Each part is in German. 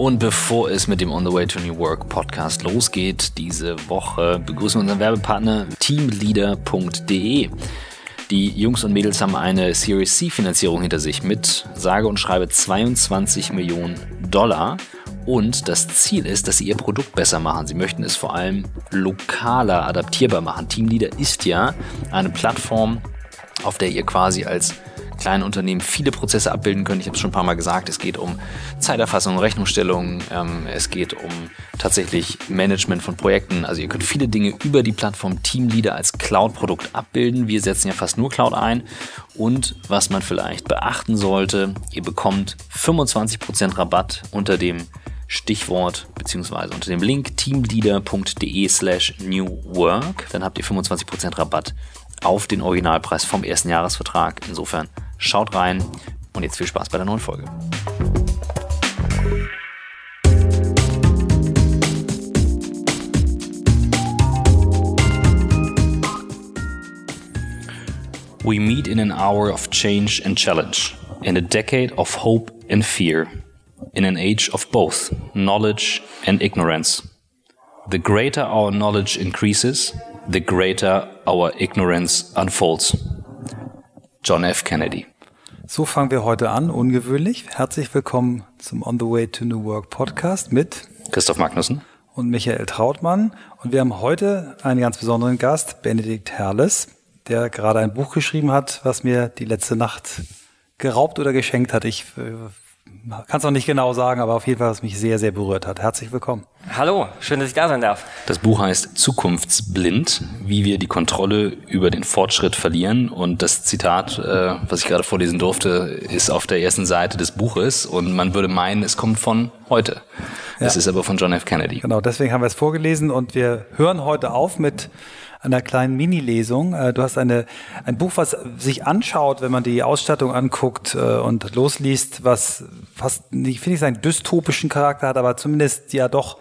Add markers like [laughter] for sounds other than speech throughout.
Und bevor es mit dem On the Way to New Work Podcast losgeht, diese Woche begrüßen wir unseren Werbepartner teamleader.de. Die Jungs und Mädels haben eine Series C Finanzierung hinter sich mit sage und schreibe 22 Millionen Dollar. Und das Ziel ist, dass sie ihr Produkt besser machen. Sie möchten es vor allem lokaler adaptierbar machen. Teamleader ist ja eine Plattform, auf der ihr quasi als kleinen Unternehmen viele Prozesse abbilden können. Ich habe es schon ein paar Mal gesagt, es geht um Zeiterfassung, Rechnungsstellung, ähm, es geht um tatsächlich Management von Projekten. Also ihr könnt viele Dinge über die Plattform Teamleader als Cloud-Produkt abbilden. Wir setzen ja fast nur Cloud ein. Und was man vielleicht beachten sollte, ihr bekommt 25% Rabatt unter dem Stichwort beziehungsweise unter dem Link teamleader.de slash new work. Dann habt ihr 25% Rabatt auf den Originalpreis vom ersten Jahresvertrag. Insofern schaut rein und jetzt viel Spaß bei der neuen Folge. We meet in an hour of change and challenge, in a decade of hope and fear, in an age of both knowledge and ignorance. The greater our knowledge increases, the greater our ignorance unfolds. John F. Kennedy. So fangen wir heute an, ungewöhnlich. Herzlich willkommen zum On the Way to New Work Podcast mit Christoph Magnussen und Michael Trautmann. Und wir haben heute einen ganz besonderen Gast, Benedikt Herles, der gerade ein Buch geschrieben hat, was mir die letzte Nacht geraubt oder geschenkt hat. Ich äh, kann es noch nicht genau sagen, aber auf jeden Fall, was mich sehr, sehr berührt hat. Herzlich willkommen. Hallo, schön, dass ich da sein darf. Das Buch heißt Zukunftsblind, wie wir die Kontrolle über den Fortschritt verlieren. Und das Zitat, äh, was ich gerade vorlesen durfte, ist auf der ersten Seite des Buches. Und man würde meinen, es kommt von heute. Es ist aber von John F. Kennedy. Genau, deswegen haben wir es vorgelesen und wir hören heute auf mit einer kleinen Mini-Lesung. Äh, du hast eine, ein Buch, was sich anschaut, wenn man die Ausstattung anguckt äh, und losliest, was fast, ich finde ich, einen dystopischen Charakter hat, aber zumindest ja doch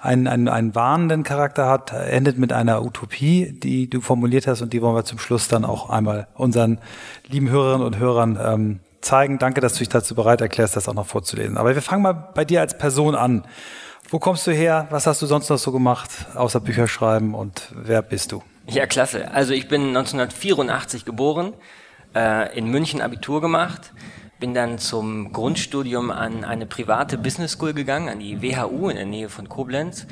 einen, einen, einen warnenden Charakter hat, endet mit einer Utopie, die du formuliert hast und die wollen wir zum Schluss dann auch einmal unseren lieben Hörerinnen und Hörern ähm, zeigen. Danke, dass du dich dazu bereit erklärst, das auch noch vorzulesen. Aber wir fangen mal bei dir als Person an. Wo kommst du her? Was hast du sonst noch so gemacht, außer Bücher schreiben und wer bist du? Ja, klasse. Also ich bin 1984 geboren, äh, in München Abitur gemacht, bin dann zum Grundstudium an eine private Business School gegangen, an die WHU in der Nähe von Koblenz.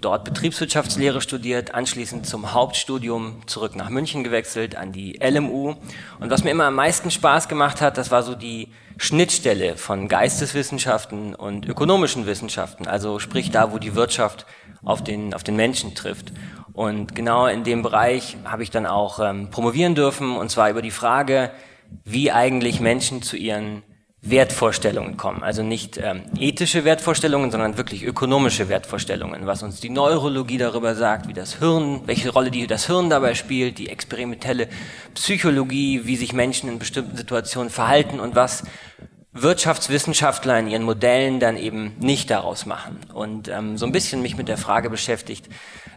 Dort Betriebswirtschaftslehre studiert, anschließend zum Hauptstudium zurück nach München gewechselt, an die LMU. Und was mir immer am meisten Spaß gemacht hat, das war so die Schnittstelle von Geisteswissenschaften und ökonomischen Wissenschaften, also sprich da, wo die Wirtschaft auf den, auf den Menschen trifft. Und genau in dem Bereich habe ich dann auch ähm, promovieren dürfen, und zwar über die Frage, wie eigentlich Menschen zu ihren Wertvorstellungen kommen. Also nicht ähm, ethische Wertvorstellungen, sondern wirklich ökonomische Wertvorstellungen, was uns die Neurologie darüber sagt, wie das Hirn, welche Rolle die, das Hirn dabei spielt, die experimentelle Psychologie, wie sich Menschen in bestimmten Situationen verhalten und was Wirtschaftswissenschaftler in ihren Modellen dann eben nicht daraus machen. Und ähm, so ein bisschen mich mit der Frage beschäftigt,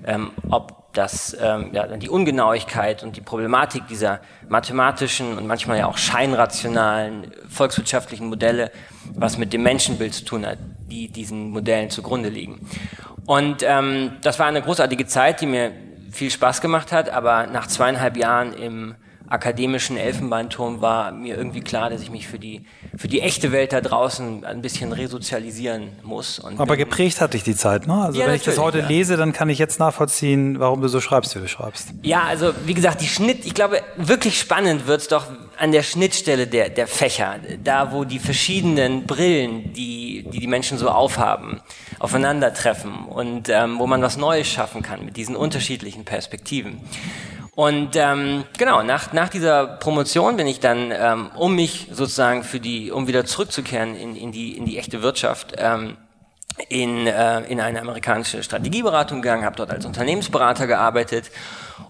ähm, ob das ähm, ja, die Ungenauigkeit und die Problematik dieser mathematischen und manchmal ja auch scheinrationalen volkswirtschaftlichen Modelle, was mit dem Menschenbild zu tun hat, die diesen Modellen zugrunde liegen. Und ähm, das war eine großartige Zeit, die mir viel Spaß gemacht hat, aber nach zweieinhalb Jahren im akademischen Elfenbeinturm war mir irgendwie klar, dass ich mich für die, für die echte Welt da draußen ein bisschen resozialisieren muss. Aber geprägt hat dich die Zeit, ne? Also ja, wenn ich das heute ja. lese, dann kann ich jetzt nachvollziehen, warum du so schreibst, wie du schreibst. Ja, also wie gesagt, die Schnitt, ich glaube, wirklich spannend wird's doch an der Schnittstelle der, der Fächer, da wo die verschiedenen Brillen, die, die die Menschen so aufhaben, aufeinandertreffen und ähm, wo man was Neues schaffen kann mit diesen unterschiedlichen Perspektiven. Und ähm, genau, nach, nach dieser Promotion bin ich dann, ähm, um mich sozusagen für die, um wieder zurückzukehren in, in, die, in die echte Wirtschaft, ähm, in, äh, in eine amerikanische Strategieberatung gegangen, habe dort als Unternehmensberater gearbeitet.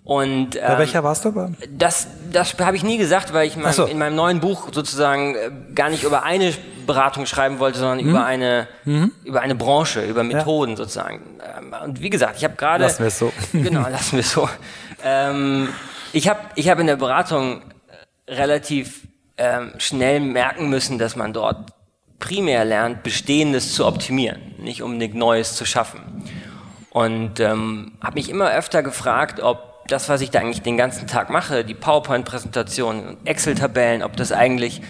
Und, ähm, Bei welcher warst du? Das, das habe ich nie gesagt, weil ich mein, so. in meinem neuen Buch sozusagen äh, gar nicht über eine Beratung schreiben wollte, sondern mhm. über eine mhm. über eine Branche, über Methoden ja. sozusagen. Ähm, und wie gesagt, ich habe gerade lassen wir es so. [laughs] Genau, lassen wir es so. Ähm, ich habe ich hab in der Beratung relativ ähm, schnell merken müssen, dass man dort primär lernt, Bestehendes zu optimieren, nicht unbedingt Neues zu schaffen. Und ähm, habe mich immer öfter gefragt, ob das, was ich da eigentlich den ganzen Tag mache, die PowerPoint-Präsentationen Excel-Tabellen, ob das eigentlich,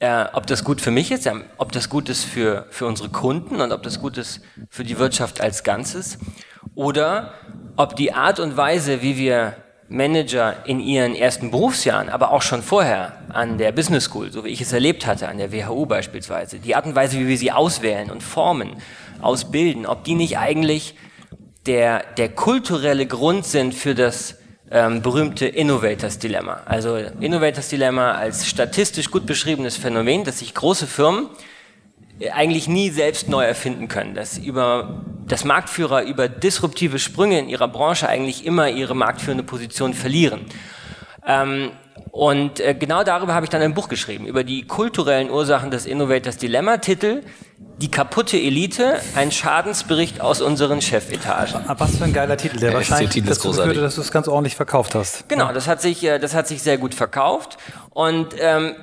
äh, ob das gut für mich ist, ob das gut ist für, für unsere Kunden und ob das gut ist für die Wirtschaft als Ganzes. Oder ob die Art und Weise, wie wir Manager in ihren ersten Berufsjahren, aber auch schon vorher an der Business School, so wie ich es erlebt hatte, an der WHU beispielsweise, die Art und Weise, wie wir sie auswählen und formen, ausbilden, ob die nicht eigentlich der, der kulturelle Grund sind für das ähm, berühmte Innovators Dilemma. Also Innovators Dilemma als statistisch gut beschriebenes Phänomen, dass sich große Firmen eigentlich nie selbst neu erfinden können, dass über das Marktführer über disruptive Sprünge in ihrer Branche eigentlich immer ihre marktführende Position verlieren. Ähm, und äh, genau darüber habe ich dann ein Buch geschrieben, über die kulturellen Ursachen des Innovators Dilemma, Titel Die kaputte Elite, ein Schadensbericht aus unseren Chefetagen. Was für ein geiler Titel, der Ja, wahrscheinlich der Titel ist dazu führte, dass du es ganz ordentlich verkauft hast. Genau, das hat sich, äh, das hat sich sehr gut verkauft. Und ähm,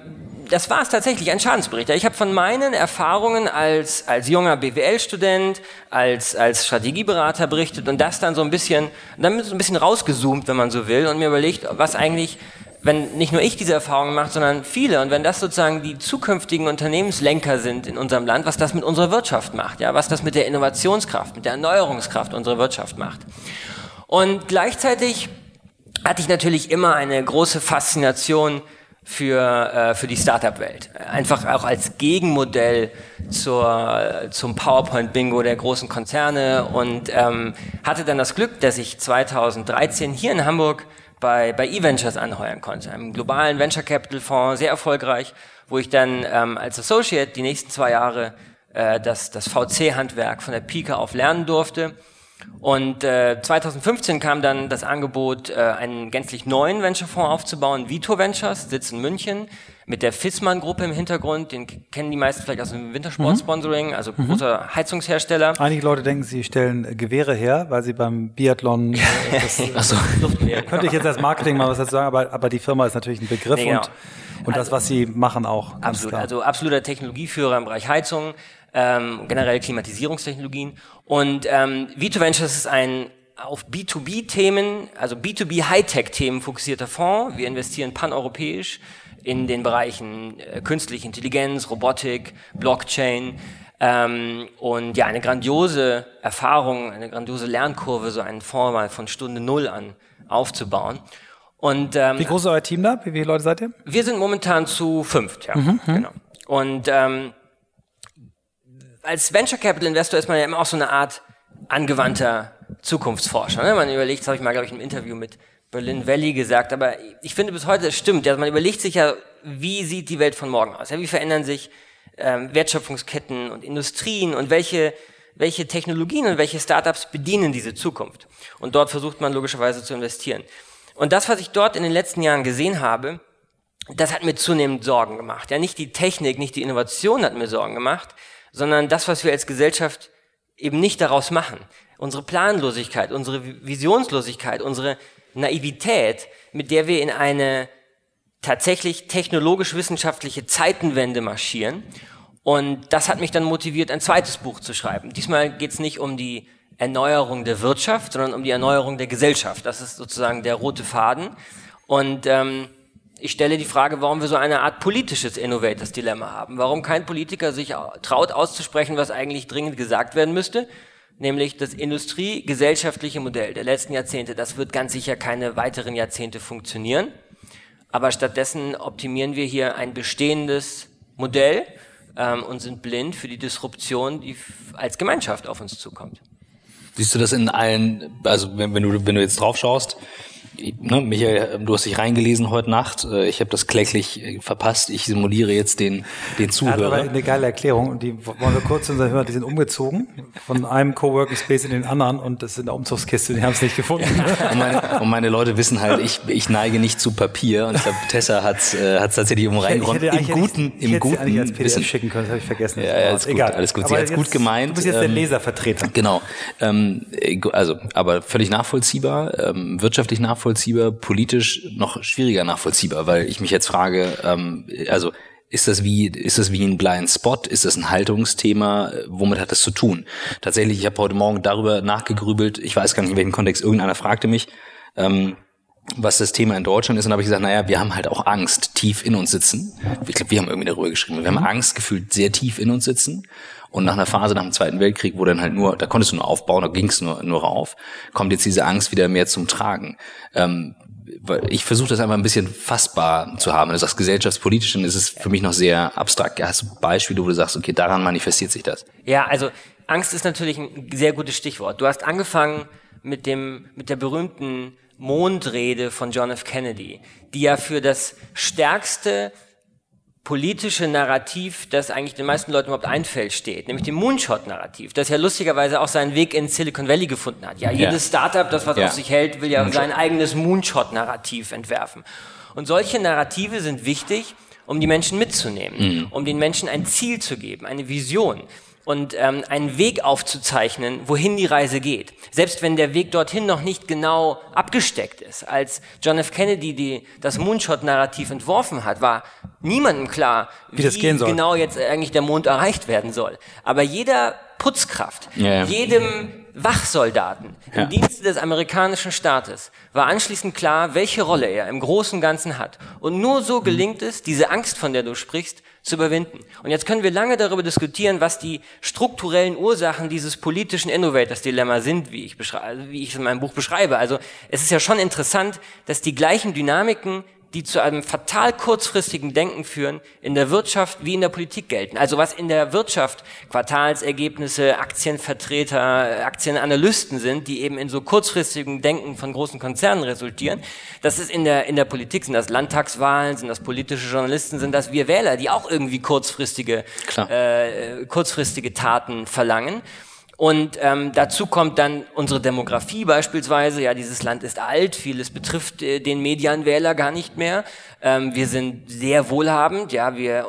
das war es tatsächlich, ein Schadensbericht. Ich habe von meinen Erfahrungen als, als junger BWL-Student, als, als Strategieberater berichtet und das dann so ein bisschen, dann so ein bisschen rausgezoomt, wenn man so will, und mir überlegt, was eigentlich, wenn nicht nur ich diese Erfahrungen mache, sondern viele, und wenn das sozusagen die zukünftigen Unternehmenslenker sind in unserem Land, was das mit unserer Wirtschaft macht, ja, was das mit der Innovationskraft, mit der Erneuerungskraft unserer Wirtschaft macht. Und gleichzeitig hatte ich natürlich immer eine große Faszination für, äh, für die Startup-Welt. Einfach auch als Gegenmodell zur, zum PowerPoint-Bingo der großen Konzerne und ähm, hatte dann das Glück, dass ich 2013 hier in Hamburg bei, bei eVentures anheuern konnte, einem globalen Venture Capital Fonds, sehr erfolgreich, wo ich dann ähm, als Associate die nächsten zwei Jahre äh, das, das VC-Handwerk von der Pike auf lernen durfte. Und äh, 2015 kam dann das Angebot, äh, einen gänzlich neuen Venture-Fonds aufzubauen, Vito Ventures, sitzt in München, mit der Fissmann-Gruppe im Hintergrund, den kennen die meisten vielleicht aus dem Wintersport-Sponsoring, also großer Heizungshersteller. Einige Leute denken, sie stellen Gewehre her, weil sie beim Biathlon, [laughs] äh, das. Luftgewehre. könnte ich jetzt als Marketing mal was dazu sagen, aber, aber die Firma ist natürlich ein Begriff Nee, genau. und, und das, was sie machen auch. Ganz Absolut, klar. also absoluter Technologieführer im Bereich Heizung, ähm, generell Klimatisierungstechnologien. Und ähm, Vito Ventures ist ein auf B2B-Themen, also B2B Hightech-Themen fokussierter Fonds. Wir investieren paneuropäisch in den Bereichen äh, künstliche Intelligenz, Robotik, Blockchain. Ähm, und ja, eine grandiose Erfahrung, eine grandiose Lernkurve, so einen Fonds mal von Stunde Null an aufzubauen. Und ähm, Wie groß ist euer Team da? Wie viele Leute seid ihr? wir sind momentan zu fünft, ja. Mhm, Genau. Und ähm, als Venture Capital Investor ist man ja immer auch so eine Art angewandter Zukunftsforscher. Ne? Man überlegt, das habe ich mal, glaube ich, im Interview mit Berlin Valley gesagt, aber ich finde bis heute, es stimmt. Ja, man überlegt sich ja, wie sieht die Welt von morgen aus? Ja, wie verändern sich ähm, Wertschöpfungsketten und Industrien und welche, welche Technologien und welche Startups bedienen diese Zukunft? Und dort versucht man logischerweise zu investieren. Und das, was ich dort in den letzten Jahren gesehen habe, das hat mir zunehmend Sorgen gemacht. Ja, nicht die Technik, nicht die Innovation hat mir Sorgen gemacht, sondern das, was wir als Gesellschaft eben nicht daraus machen. Unsere Planlosigkeit, unsere Visionslosigkeit, unsere Naivität, mit der wir in eine tatsächlich technologisch-wissenschaftliche Zeitenwende marschieren. Und das hat mich dann motiviert, ein zweites Buch zu schreiben. Diesmal geht es nicht um die Erneuerung der Wirtschaft, sondern um die Erneuerung der Gesellschaft. Das ist sozusagen der rote Faden. Und ähm, ich stelle die Frage, warum wir so eine Art politisches Innovators Dilemma haben. Warum kein Politiker sich traut auszusprechen, was eigentlich dringend gesagt werden müsste. Nämlich das industriegesellschaftliche Modell der letzten Jahrzehnte. Das wird ganz sicher keine weiteren Jahrzehnte funktionieren. Aber stattdessen optimieren wir hier ein bestehendes Modell ähm, und sind blind für die Disruption, die als Gemeinschaft auf uns zukommt. Siehst du das in allen, also wenn, wenn du wenn du jetzt drauf schaust, ne, Michael, du hast dich reingelesen heute Nacht, äh, ich habe das kläglich äh, verpasst, ich simuliere jetzt den den Er hat aber Zuhörer. eine geile Erklärung und die wollen wir kurz unseren hören. Die sind umgezogen von einem Coworking Space in den anderen und das ist in der Umzugskiste, die haben es nicht gefunden. [laughs] Und meine, und meine Leute wissen halt, ich, ich neige nicht zu Papier und ich glaube, Tessa hat es äh, hat's tatsächlich um reingeräumt. Im guten, ich im guten eigentlich als PDF Wissen. schicken können, das habe ich vergessen. Ja, ja, alles gut, Egal. alles gut. Sie hat's jetzt- gut gemeint. Du bist jetzt der Ähm, Leservertreter. Genau. Ähm, äh, also, aber völlig nachvollziehbar, ähm, wirtschaftlich nachvollziehbar, politisch noch schwieriger nachvollziehbar, weil ich mich jetzt frage, ähm, also Ist das wie, ist das wie ein Blind Spot? Ist das ein Haltungsthema? Womit hat das zu tun? Tatsächlich, ich habe heute Morgen darüber nachgegrübelt. Ich weiß gar nicht, in welchem Kontext. Irgendeiner fragte mich, ähm, was das Thema in Deutschland ist. Und habe ich gesagt, naja, wir haben halt auch Angst tief in uns sitzen. Ich glaube, wir haben irgendwie darüber geschrieben. Wir haben. Angst gefühlt sehr tief in uns sitzen. Und nach einer Phase nach dem Zweiten Weltkrieg, wo dann halt nur, da konntest du nur aufbauen, da ging es nur, nur rauf, kommt jetzt diese Angst wieder mehr zum Tragen. Ähm, ich versuche das einfach ein bisschen fassbar zu haben. Du sagst gesellschaftspolitisch, ist es für mich noch sehr abstrakt. Hast du Beispiele, wo du sagst, okay, daran manifestiert sich das? Ja, also Angst ist natürlich ein sehr gutes Stichwort. Du hast angefangen mit dem, mit der berühmten Mondrede von John F. Kennedy, die ja für das stärkste politische Narrativ, das eigentlich den meisten Leuten überhaupt einfällt, steht, nämlich dem Moonshot-Narrativ, das ja lustigerweise auch seinen Weg in Silicon Valley gefunden hat. Ja, jedes ja. Startup, das was ja. auf sich hält, will ja Moonshot. sein eigenes Moonshot-Narrativ entwerfen. Und solche Narrative sind wichtig, um die Menschen mitzunehmen, mhm. um den Menschen ein Ziel zu geben, eine Vision und ähm, einen Weg aufzuzeichnen, wohin die Reise geht. Selbst wenn der Weg dorthin noch nicht genau abgesteckt ist. Als John F. Kennedy die, das Moonshot-Narrativ entworfen hat, war niemandem klar, wie, wie genau jetzt eigentlich der Mond erreicht werden soll. Aber jeder Putzkraft, yeah. jedem Wachsoldaten im Dienste des amerikanischen Staates war anschließend klar, welche Rolle er im Großen und Ganzen hat. Und nur so gelingt es, diese Angst, von der du sprichst, zu überwinden. Und jetzt können wir lange darüber diskutieren, was die strukturellen Ursachen dieses politischen Innovators-Dilemma sind, wie ich, wie ich es in meinem Buch beschreibe. Also es ist ja schon interessant, dass die gleichen Dynamiken die zu einem fatal kurzfristigen Denken führen, in der Wirtschaft wie in der Politik gelten. Also was in der Wirtschaft Quartalsergebnisse, Aktienvertreter, Aktienanalysten sind, die eben in so kurzfristigen Denken von großen Konzernen resultieren, das ist in der, in der Politik, sind das Landtagswahlen, sind das politische Journalisten, sind das wir Wähler, die auch irgendwie kurzfristige, äh, kurzfristige Taten verlangen. Und ähm, dazu kommt dann unsere Demografie beispielsweise. Ja, dieses Land ist alt, vieles betrifft äh, den Medianwähler gar nicht mehr. Ähm, wir sind sehr wohlhabend, ja, wir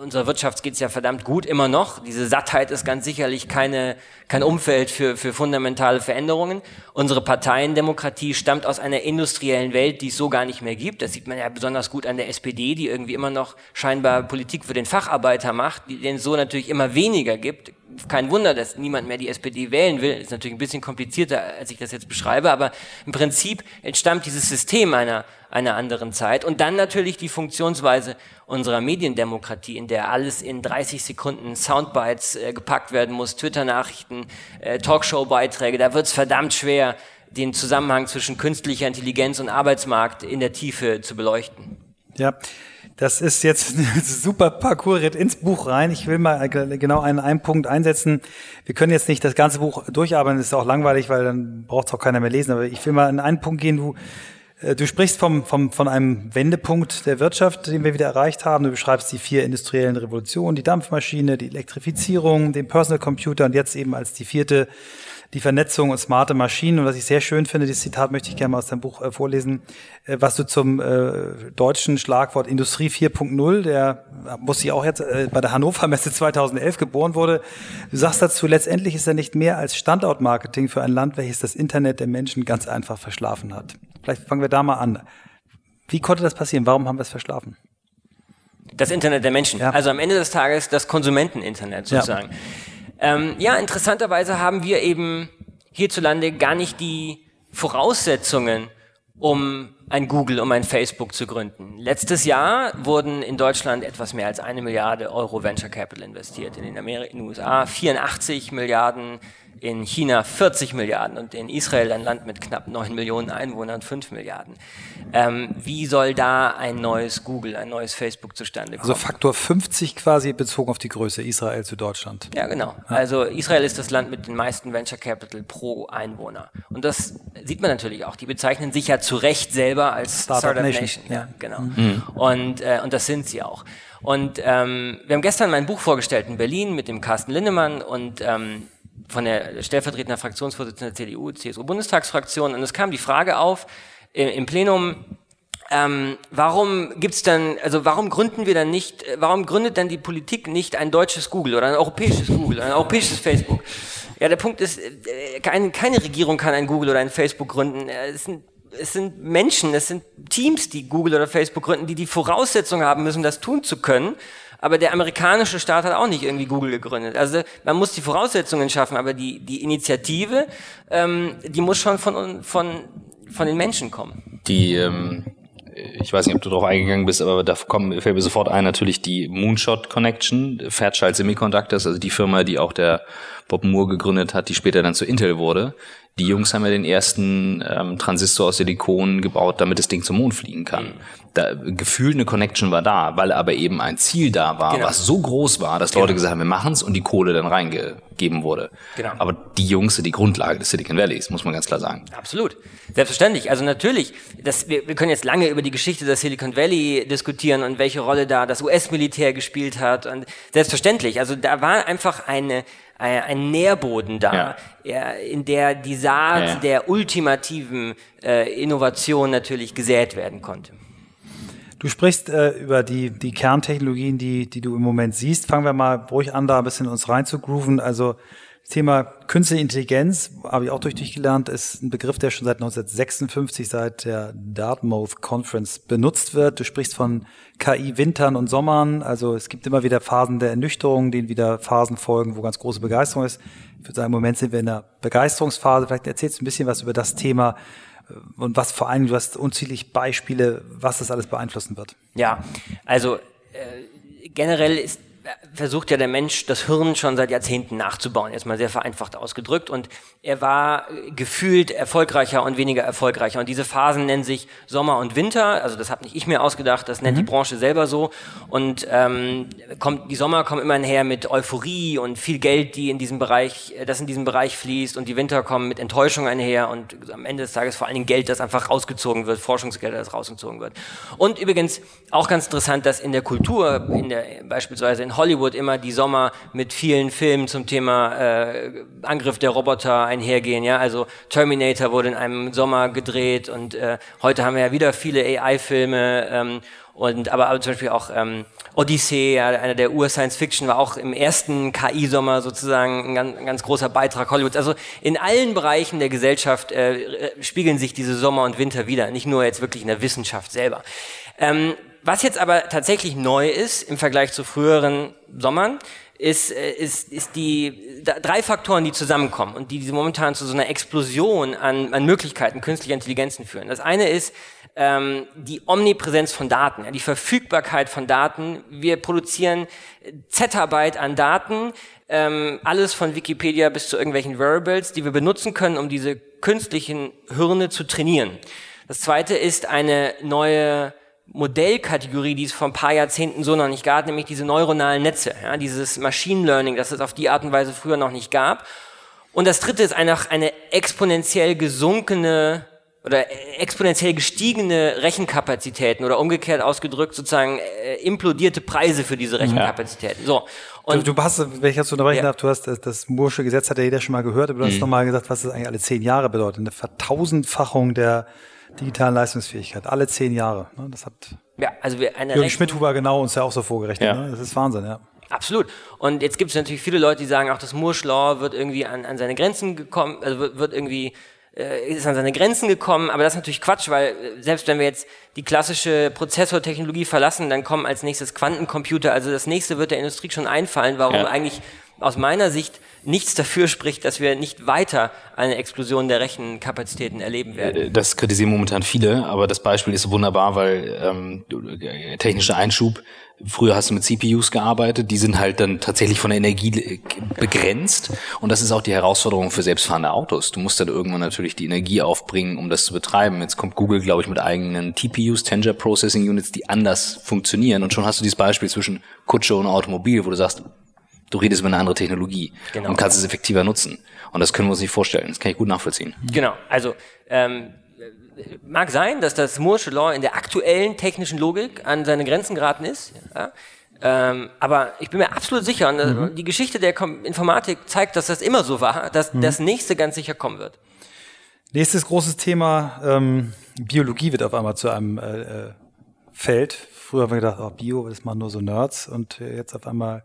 unserer Wirtschaft geht's ja verdammt gut immer noch. Diese Sattheit ist ganz sicherlich keine, kein Umfeld für, für fundamentale Veränderungen. Unsere Parteiendemokratie stammt aus einer industriellen Welt, die es so gar nicht mehr gibt. Das sieht man ja besonders gut an der SPD, die irgendwie immer noch scheinbar Politik für den Facharbeiter macht, den es so natürlich immer weniger gibt. Kein Wunder, dass niemand mehr die SPD wählen will. Ist natürlich ein bisschen komplizierter, als ich das jetzt beschreibe, aber im Prinzip entstammt dieses System einer, einer anderen Zeit. Und dann natürlich die Funktionsweise unserer Mediendemokratie, in der alles in 30 Sekunden Soundbites äh, gepackt werden muss, Twitter-Nachrichten, äh, Talkshow-Beiträge, da wird es verdammt schwer, den Zusammenhang zwischen künstlicher Intelligenz und Arbeitsmarkt in der Tiefe zu beleuchten. Ja, das ist jetzt [laughs] ein super Parcours ins Buch rein. Ich will mal genau einen, einen Punkt einsetzen. Wir können jetzt nicht das ganze Buch durcharbeiten, das ist auch langweilig, weil dann braucht es auch keiner mehr lesen. Aber ich will mal in einen Punkt gehen, äh, Du sprichst vom, vom, von einem Wendepunkt der Wirtschaft, den wir wieder erreicht haben. Du beschreibst die vier industriellen Revolutionen, die Dampfmaschine, die Elektrifizierung, den Personal Computer und jetzt eben als die vierte die Vernetzung und smarte Maschinen. Und was ich sehr schön finde, dieses Zitat möchte ich gerne mal aus deinem Buch äh, vorlesen, äh, was du zum äh, deutschen Schlagwort Industrie 4.0, der muss ich auch jetzt äh, bei der Hannover Messe 2011 geboren wurde. Du sagst dazu, letztendlich ist er nicht mehr als Standortmarketing für ein Land, welches das Internet der Menschen ganz einfach verschlafen hat. Vielleicht fangen wir da mal an. Wie konnte das passieren? Warum haben wir es verschlafen? Das Internet der Menschen. Ja. Also am Ende des Tages das Konsumenteninternet sozusagen. Ja. Ähm, ja, interessanterweise haben wir eben hierzulande gar nicht die Voraussetzungen, um ein Google, um ein Facebook zu gründen. Letztes Jahr wurden in Deutschland etwas mehr als eine Milliarde Euro Venture Capital investiert. In den, Ameri in den USA 84 Milliarden in China 40 Milliarden und in Israel ein Land mit knapp 9 Millionen Einwohnern 5 Milliarden. Ähm, wie soll da ein neues Google, ein neues Facebook zustande kommen? Also Faktor 50 quasi bezogen auf die Größe Israel zu Deutschland. Ja, genau. Ja. Also Israel ist das Land mit den meisten Venture Capital pro Einwohner. Und das sieht man natürlich auch. Die bezeichnen sich ja zu Recht selber als Startup, Startup Nation. Nation. Ja, genau. Mhm. Und, äh, und das sind sie auch. Und ähm, wir haben gestern mein Buch vorgestellt in Berlin mit dem Carsten Lindemann und ähm, von der stellvertretenden Fraktionsvorsitzenden der CDU, CSU-Bundestagsfraktion. Und es kam die Frage auf im, im Plenum, ähm, warum gibt's dann, also warum gründen wir dann nicht, warum gründet dann die Politik nicht ein deutsches Google oder ein europäisches Google, ein europäisches Facebook? Ja, der Punkt ist, äh, keine, keine Regierung kann ein Google oder ein Facebook gründen. Äh, es sind es sind Menschen, es sind Teams, die Google oder Facebook gründen, die die Voraussetzungen haben müssen, das tun zu können. Aber der amerikanische Staat hat auch nicht irgendwie Google gegründet. Also man muss die Voraussetzungen schaffen, aber die, die Initiative, ähm, die muss schon von, von, von den Menschen kommen. Die ähm ich weiß nicht, ob du darauf eingegangen bist, aber da kommen, fällt mir sofort ein, natürlich die Moonshot Connection, Fairchild Semiconductors, also die Firma, die auch der Bob Moore gegründet hat, die später dann zu Intel wurde. Die Jungs haben ja den ersten ähm, Transistor aus Silikon gebaut, damit das Ding zum Mond fliegen kann. Mhm. Da, gefühlt eine Connection war da, weil aber eben ein Ziel da war, genau. was so groß war, dass genau. Leute gesagt haben, wir machen's und die Kohle dann reingegeben wurde. Genau. Aber die Jungs sind die Grundlage des Silicon Valleys, muss man ganz klar sagen. Absolut. Selbstverständlich. Also natürlich, das, wir, wir können jetzt lange über die Geschichte des Silicon Valley diskutieren und welche Rolle da das US-Militär gespielt hat. Und selbstverständlich. Also da war einfach eine ein Nährboden da, ja. in der die Saat ja. der ultimativen äh, Innovation natürlich gesät werden konnte. Du sprichst äh, über die, die Kerntechnologien, die, die du im Moment siehst. Fangen wir mal ruhig an, da ein bisschen uns reinzugrooven. Also Thema Künstliche Intelligenz, habe ich auch durch dich gelernt, ist ein Begriff, der schon seit 1956, seit der Dartmouth Conference benutzt wird. Du sprichst von KI-Wintern und Sommern. Also es gibt immer wieder Phasen der Ernüchterung, denen wieder Phasen folgen, wo ganz große Begeisterung ist. Ich würde sagen, im Moment sind wir in einer Begeisterungsphase. Vielleicht erzählst du ein bisschen was über das Thema äh, und was vor allem, du hast unzählig Beispiele, was das alles beeinflussen wird. Ja, also äh, generell ist versucht ja der Mensch das Hirn schon seit Jahrzehnten nachzubauen, jetzt mal sehr vereinfacht ausgedrückt. Und er war gefühlt erfolgreicher und weniger erfolgreicher. Und diese Phasen nennen sich Sommer und Winter. Also das habe nicht ich mir ausgedacht, das nennt mhm. die Branche selber so. Und ähm, kommt, die Sommer kommen immer her mit Euphorie und viel Geld, die in diesem Bereich, das in diesem Bereich fließt. Und die Winter kommen mit Enttäuschung einher und am Ende des Tages vor allen Dingen Geld, das einfach rausgezogen wird, Forschungsgeld, das rausgezogen wird. Und übrigens auch ganz interessant, dass in der Kultur, in der, beispielsweise in Hollywood immer die Sommer mit vielen Filmen zum Thema äh, Angriff der Roboter einhergehen. Ja, also Terminator wurde in einem Sommer gedreht und äh, heute haben wir ja wieder viele AI-Filme ähm, und aber, aber zum Beispiel auch ähm, Odyssey, ja, einer der Ur-Science-Fiction, war auch im ersten KI-Sommer sozusagen ein ganz, ein ganz, großer Beitrag Hollywoods. Also in allen Bereichen der Gesellschaft äh, spiegeln sich diese Sommer und Winter wieder, nicht nur jetzt wirklich in der Wissenschaft selber. Ähm, was jetzt aber tatsächlich neu ist im Vergleich zu früheren Sommern, ist, äh, ist, ist die drei Faktoren, die zusammenkommen und die momentan zu so einer Explosion an, an Möglichkeiten künstlicher Intelligenzen führen. Das eine ist ähm, die Omnipräsenz von Daten, ja, die Verfügbarkeit von Daten. Wir produzieren Zettabyte an Daten, ähm, alles von Wikipedia bis zu irgendwelchen Variables, die wir benutzen können, um diese künstlichen Hirne zu trainieren. Das zweite ist eine neue Modellkategorie, die es vor ein paar Jahrzehnten so noch nicht gab, nämlich diese neuronalen Netze, ja, dieses Machine Learning, das es auf die Art und Weise früher noch nicht gab. Und das dritte ist einfach eine exponentiell gesunkene oder exponentiell gestiegene Rechenkapazitäten oder umgekehrt ausgedrückt sozusagen äh, implodierte Preise für diese Rechenkapazitäten. Ja. So. Und du, du hast, wenn ich jetzt unterbrechen ja. darf, du hast das, das Moore'sche Gesetz hat ja jeder schon mal gehört, aber du hast mhm. nochmal gesagt, was das eigentlich alle zehn Jahre bedeutet. Eine Vertausendfachung der digitalen Leistungsfähigkeit. Alle zehn Jahre. Ne? Das hat ja, also wir eine Jürgen Schmidhuber genau uns ja auch so vorgerechnet. Ja. Ne? Das ist Wahnsinn, ja. Absolut. Und jetzt gibt es natürlich viele Leute, die sagen, auch das Moore's Law wird irgendwie an, an seine Grenzen gekommen, also wird, wird irgendwie äh, ist an seine Grenzen gekommen, aber das ist natürlich Quatsch, weil äh, selbst wenn wir jetzt die klassische Prozessortechnologie verlassen, dann kommen als nächstes Quantencomputer, also das nächste wird der Industrie schon einfallen, warum ja. eigentlich aus meiner Sicht nichts dafür spricht, dass wir nicht weiter eine Explosion der Rechenkapazitäten erleben werden. Äh, das kritisieren momentan viele, aber das Beispiel ist wunderbar, weil ähm, technischer Einschub, früher hast du mit CPUs gearbeitet, die sind halt dann tatsächlich von der Energie begrenzt und das ist auch die Herausforderung für selbstfahrende Autos. Du musst dann irgendwann natürlich die Energie aufbringen, um das zu betreiben. Jetzt kommt Google, glaube ich, mit eigenen TPUs, Tensor Processing Units, die anders funktionieren und schon hast du dieses Beispiel zwischen Kutsche und Automobil, wo du sagst, Du redest über eine andere Technologie genau. und kannst es effektiver nutzen. Und das können wir uns nicht vorstellen. Das kann ich gut nachvollziehen. Genau. Also ähm, mag sein, dass das Moore'sche Law in der aktuellen technischen Logik an seine Grenzen geraten ist. Ja? Ähm, aber ich bin mir absolut sicher, und mhm. die Geschichte der Informatik zeigt, dass das immer so war, dass mhm. das nächste ganz sicher kommen wird. Nächstes großes Thema, ähm, Biologie wird auf einmal zu einem äh, äh Feld. Früher haben wir gedacht, oh, Bio, das machen nur so Nerds und jetzt auf einmal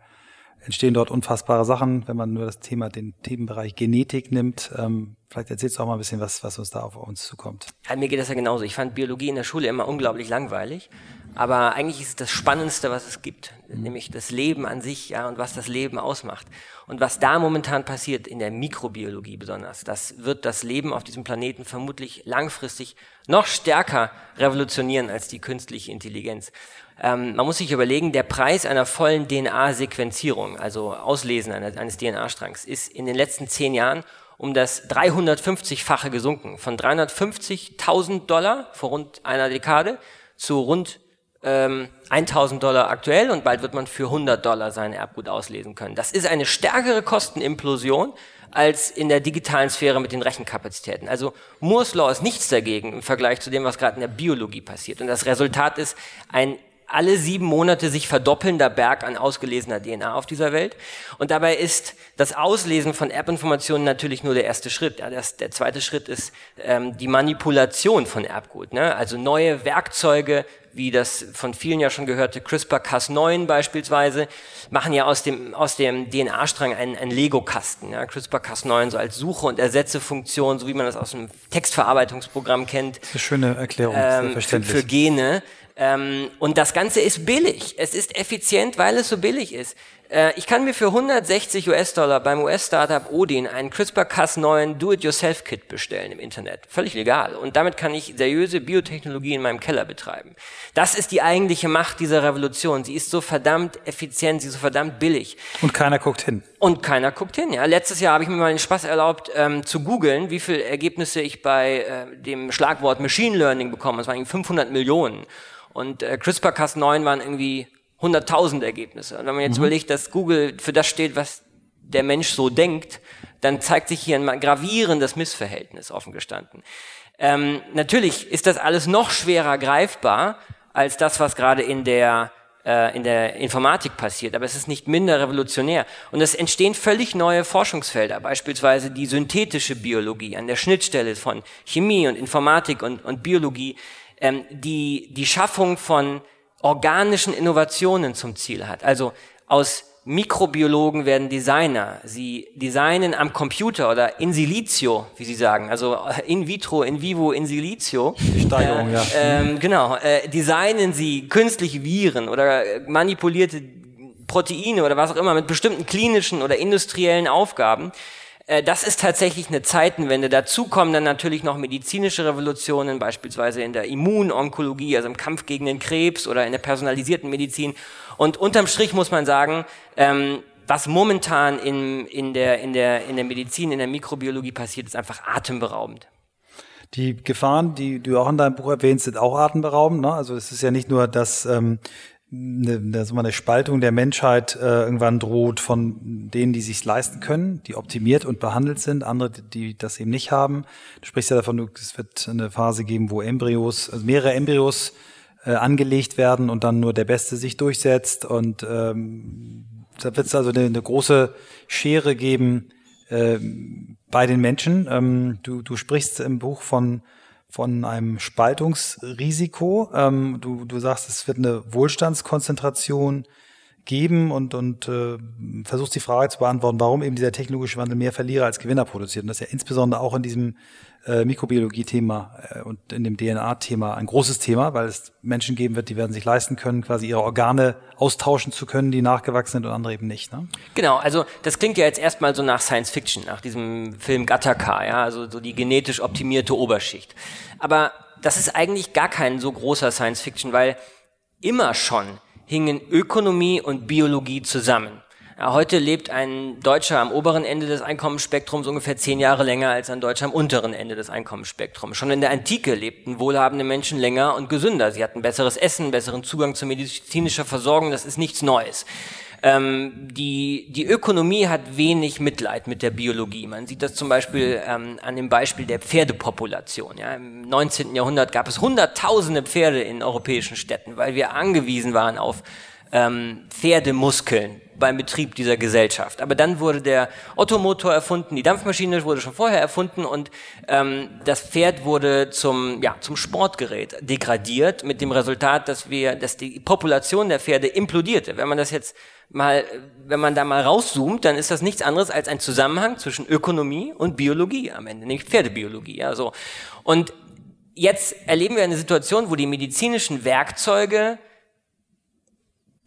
entstehen dort unfassbare Sachen, wenn man nur das Thema, den Themenbereich Genetik nimmt. Ähm, vielleicht erzählst du auch mal ein bisschen was, was uns da auf uns zukommt. Ja, mir geht das ja genauso. Ich fand Biologie in der Schule immer unglaublich langweilig. Aber eigentlich ist es das Spannendste, was es gibt, nämlich das Leben an sich, ja, und was das Leben ausmacht. Und was da momentan passiert, in der Mikrobiologie besonders, das wird das Leben auf diesem Planeten vermutlich langfristig noch stärker revolutionieren als die künstliche Intelligenz. Ähm, man muss sich überlegen, der Preis einer vollen DNA-Sequenzierung, also Auslesen eines, eines DNA-Strangs, ist in den letzten zehn Jahren um das 350-fache gesunken. Von 350.000 Dollar vor rund einer Dekade zu rund ähm, 1000 Dollar aktuell und bald wird man für 100 Dollar sein Erbgut auslesen können. Das ist eine stärkere Kostenimplosion als in der digitalen Sphäre mit den Rechenkapazitäten. Also Moore's Law ist nichts dagegen im Vergleich zu dem, was gerade in der Biologie passiert. Und das Resultat ist ein alle sieben Monate sich verdoppelnder Berg an ausgelesener DNA auf dieser Welt. Und dabei ist das Auslesen von Erbinformationen natürlich nur der erste Schritt. Ja, das, der zweite Schritt ist ähm, die Manipulation von Erbgut. Ne? Also neue Werkzeuge, wie das von vielen ja schon gehörte CRISPR-Cas9 beispielsweise, machen ja aus dem, aus dem DNA-Strang einen, einen Lego-Kasten. Ja? CRISPR-Cas9 so als Suche- und Ersetzefunktion, so wie man das aus einem Textverarbeitungsprogramm kennt. Das ist eine schöne Erklärung, ähm, für, für Gene. Ähm, und das Ganze ist billig. Es ist effizient, weil es so billig ist. Äh, ich kann mir für 160 US-Dollar beim US-Startup Odin einen CRISPR-Cas9 Do-it-yourself-Kit bestellen im Internet. Völlig legal. Und damit kann ich seriöse Biotechnologie in meinem Keller betreiben. Das ist die eigentliche Macht dieser Revolution. Sie ist so verdammt effizient, sie ist so verdammt billig. Und keiner guckt hin. Und keiner guckt hin. Ja, letztes Jahr habe ich mir mal den Spaß erlaubt, ähm, zu googeln, wie viele Ergebnisse ich bei äh, dem Schlagwort Machine Learning bekomme. Das waren 500 Millionen. Und äh, CRISPR-Cas9 waren irgendwie 100.000 Ergebnisse. Und wenn man jetzt mhm. überlegt, dass Google für das steht, was der Mensch so denkt, dann zeigt sich hier ein gravierendes Missverhältnis offen gestanden. Ähm, natürlich ist das alles noch schwerer greifbar als das, was gerade in der äh, in der Informatik passiert, aber es ist nicht minder revolutionär. Und es entstehen völlig neue Forschungsfelder, beispielsweise die synthetische Biologie an der Schnittstelle von Chemie und Informatik und, und Biologie, ähm, die die Schaffung von organischen Innovationen zum Ziel hat. Also aus Mikrobiologen werden Designer. Sie designen am Computer oder in Silicio, wie sie sagen, also in vitro, in vivo, in Silicio. Die Steigerung, äh, ja. Ähm, genau. Äh, designen sie künstliche Viren oder manipulierte Proteine oder was auch immer mit bestimmten klinischen oder industriellen Aufgaben. Äh, das ist tatsächlich eine Zeitenwende. Dazu kommen dann natürlich noch medizinische Revolutionen, beispielsweise in der Immunonkologie, also im Kampf gegen den Krebs oder in der personalisierten Medizin. Und unterm Strich muss man sagen, ähm, was momentan in, in, der, in, der, in der Medizin, in der Mikrobiologie passiert, ist einfach atemberaubend. Die Gefahren, die du auch in deinem Buch erwähnst, sind auch atemberaubend. Ne? Also es ist ja nicht nur, dass ähm, eine, eine, eine Spaltung der Menschheit äh, irgendwann droht von denen, die sich leisten können, die optimiert und behandelt sind, andere, die das eben nicht haben. Du sprichst ja davon, es wird eine Phase geben, wo Embryos, also mehrere Embryos äh, angelegt werden und dann nur der Beste sich durchsetzt. Und ähm, da wird es also eine, eine große Schere geben äh, bei den Menschen. Ähm, du, du sprichst im Buch von von einem Spaltungsrisiko. Ähm, du, du sagst, es wird eine Wohlstandskonzentration geben und, und äh, versuchst die Frage zu beantworten, warum eben dieser technologische Wandel mehr Verlierer als Gewinner produziert. Und das ist ja insbesondere auch in diesem äh, Mikrobiologie-Thema äh, und in dem DNA-Thema ein großes Thema, weil es Menschen geben wird, die werden sich leisten können, quasi ihre Organe austauschen zu können, die nachgewachsen sind und andere eben nicht. Ne? Genau, also das klingt ja jetzt erstmal so nach Science Fiction, nach diesem Film Gattaca, ja, also so die genetisch optimierte Oberschicht. Aber das ist eigentlich gar kein so großer Science Fiction, weil immer schon hingen Ökonomie und Biologie zusammen. Heute lebt ein Deutscher am oberen Ende des Einkommensspektrums ungefähr zehn Jahre länger als ein Deutscher am unteren Ende des Einkommensspektrums. Schon in der Antike lebten wohlhabende Menschen länger und gesünder. Sie hatten besseres Essen, besseren Zugang zu medizinischer Versorgung. Das ist nichts Neues. Ähm, die, die Ökonomie hat wenig Mitleid mit der Biologie. Man sieht das zum Beispiel ähm, an dem Beispiel der Pferdepopulation. Ja. Im 19. Jahrhundert gab es hunderttausende Pferde in europäischen Städten, weil wir angewiesen waren auf ähm, Pferdemuskeln beim Betrieb dieser Gesellschaft. Aber dann wurde der Ottomotor erfunden, die Dampfmaschine wurde schon vorher erfunden und ähm, das Pferd wurde zum, ja, zum Sportgerät degradiert mit dem Resultat, dass wir, dass die Population der Pferde implodierte. Wenn man das jetzt mal, wenn man da mal rauszoomt, dann ist das nichts anderes als ein Zusammenhang zwischen Ökonomie und Biologie am Ende, nämlich Pferdebiologie. Ja, so. Und jetzt erleben wir eine Situation, wo die medizinischen Werkzeuge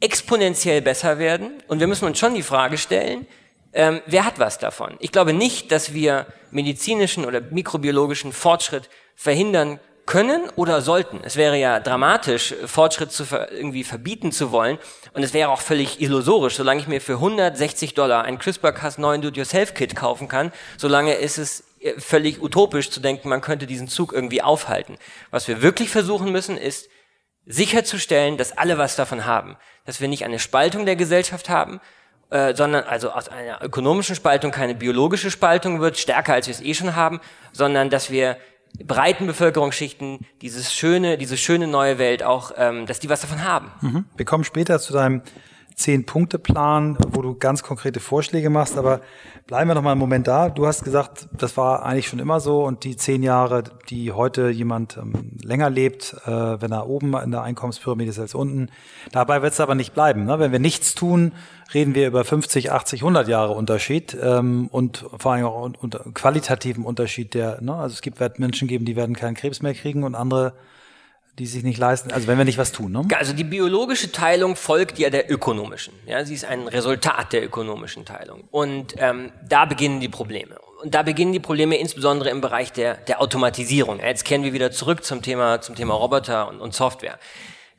exponentiell besser werden. Und wir müssen uns schon die Frage stellen, ähm, wer hat was davon? Ich glaube nicht, dass wir medizinischen oder mikrobiologischen Fortschritt verhindern können oder sollten. Es wäre ja dramatisch, Fortschritt zu ver irgendwie verbieten zu wollen. Und es wäre auch völlig illusorisch, solange ich mir für 160 Dollar ein CRISPR-Cas9 Do-it-yourself-Kit kaufen kann, solange ist es äh, völlig utopisch zu denken, man könnte diesen Zug irgendwie aufhalten. Was wir wirklich versuchen müssen, ist sicherzustellen, dass alle was davon haben. Dass wir nicht eine Spaltung der Gesellschaft haben, äh, sondern also aus einer ökonomischen Spaltung keine biologische Spaltung wird, stärker als wir es eh schon haben, sondern dass wir breiten Bevölkerungsschichten dieses schöne, diese schöne neue Welt auch, ähm, dass die was davon haben. Mhm. Wir kommen später zu deinem Zehn-Punkte-Plan, wo du ganz konkrete Vorschläge machst, aber bleiben wir noch mal einen Moment da. Du hast gesagt, das war eigentlich schon immer so und die zehn Jahre, die heute jemand ähm, länger lebt, äh, wenn er oben in der Einkommenspyramide ist als unten, dabei wird es aber nicht bleiben. Ne? Wenn wir nichts tun, reden wir über 50, 80, 100 Jahre Unterschied ähm, und vor allem auch unter, qualitativen Unterschied. Der, ne? Also es gibt Menschen geben, die werden keinen Krebs mehr kriegen und andere die sich nicht leisten, also wenn wir nicht was tun. Ne? Also die biologische Teilung folgt ja der ökonomischen. Ja, sie ist ein Resultat der ökonomischen Teilung. Und ähm, da beginnen die Probleme. Und da beginnen die Probleme insbesondere im Bereich der, der Automatisierung. Jetzt kehren wir wieder zurück zum Thema, zum Thema Roboter und, und Software.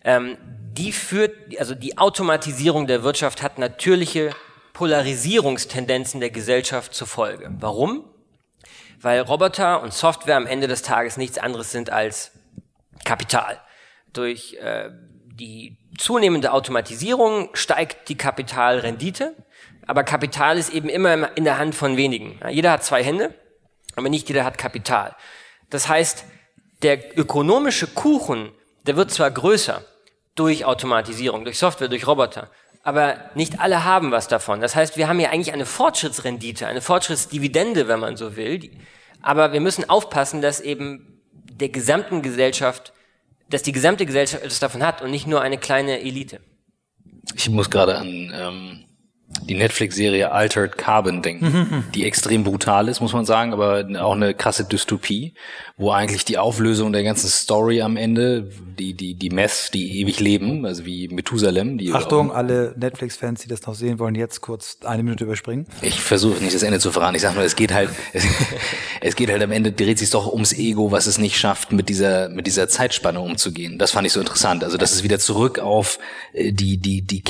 Ähm, die führt, also die Automatisierung der Wirtschaft hat natürliche Polarisierungstendenzen der Gesellschaft zur Folge. Warum? Weil Roboter und Software am Ende des Tages nichts anderes sind als Kapital. Durch äh, die zunehmende Automatisierung steigt die Kapitalrendite, aber Kapital ist eben immer in der Hand von wenigen. Jeder hat zwei Hände, aber nicht jeder hat Kapital. Das heißt, der ökonomische Kuchen, der wird zwar größer durch Automatisierung, durch Software, durch Roboter, aber nicht alle haben was davon. Das heißt, wir haben hier eigentlich eine Fortschrittsrendite, eine Fortschrittsdividende, wenn man so will. Aber wir müssen aufpassen, dass eben der gesamten Gesellschaft dass die gesamte Gesellschaft etwas davon hat und nicht nur eine kleine Elite. Ich muss gerade an ähm, die Netflix-Serie Altered Carbon denken, die extrem brutal ist, muss man sagen, aber auch eine krasse Dystopie, wo eigentlich die Auflösung der ganzen Story am Ende, die, die, die Mess, die ewig leben, also wie Methusalem, die Achtung, alle Netflix-Fans, die das noch sehen wollen, jetzt kurz eine Minute überspringen. Ich versuche nicht das Ende zu verraten. Ich sage nur, es geht halt, es, [laughs] es geht halt am Ende dreht sich doch ums Ego, was es nicht schafft, mit dieser, mit dieser Zeitspanne umzugehen. Das fand ich so interessant. Also, das ist wieder zurück auf äh, die, die, die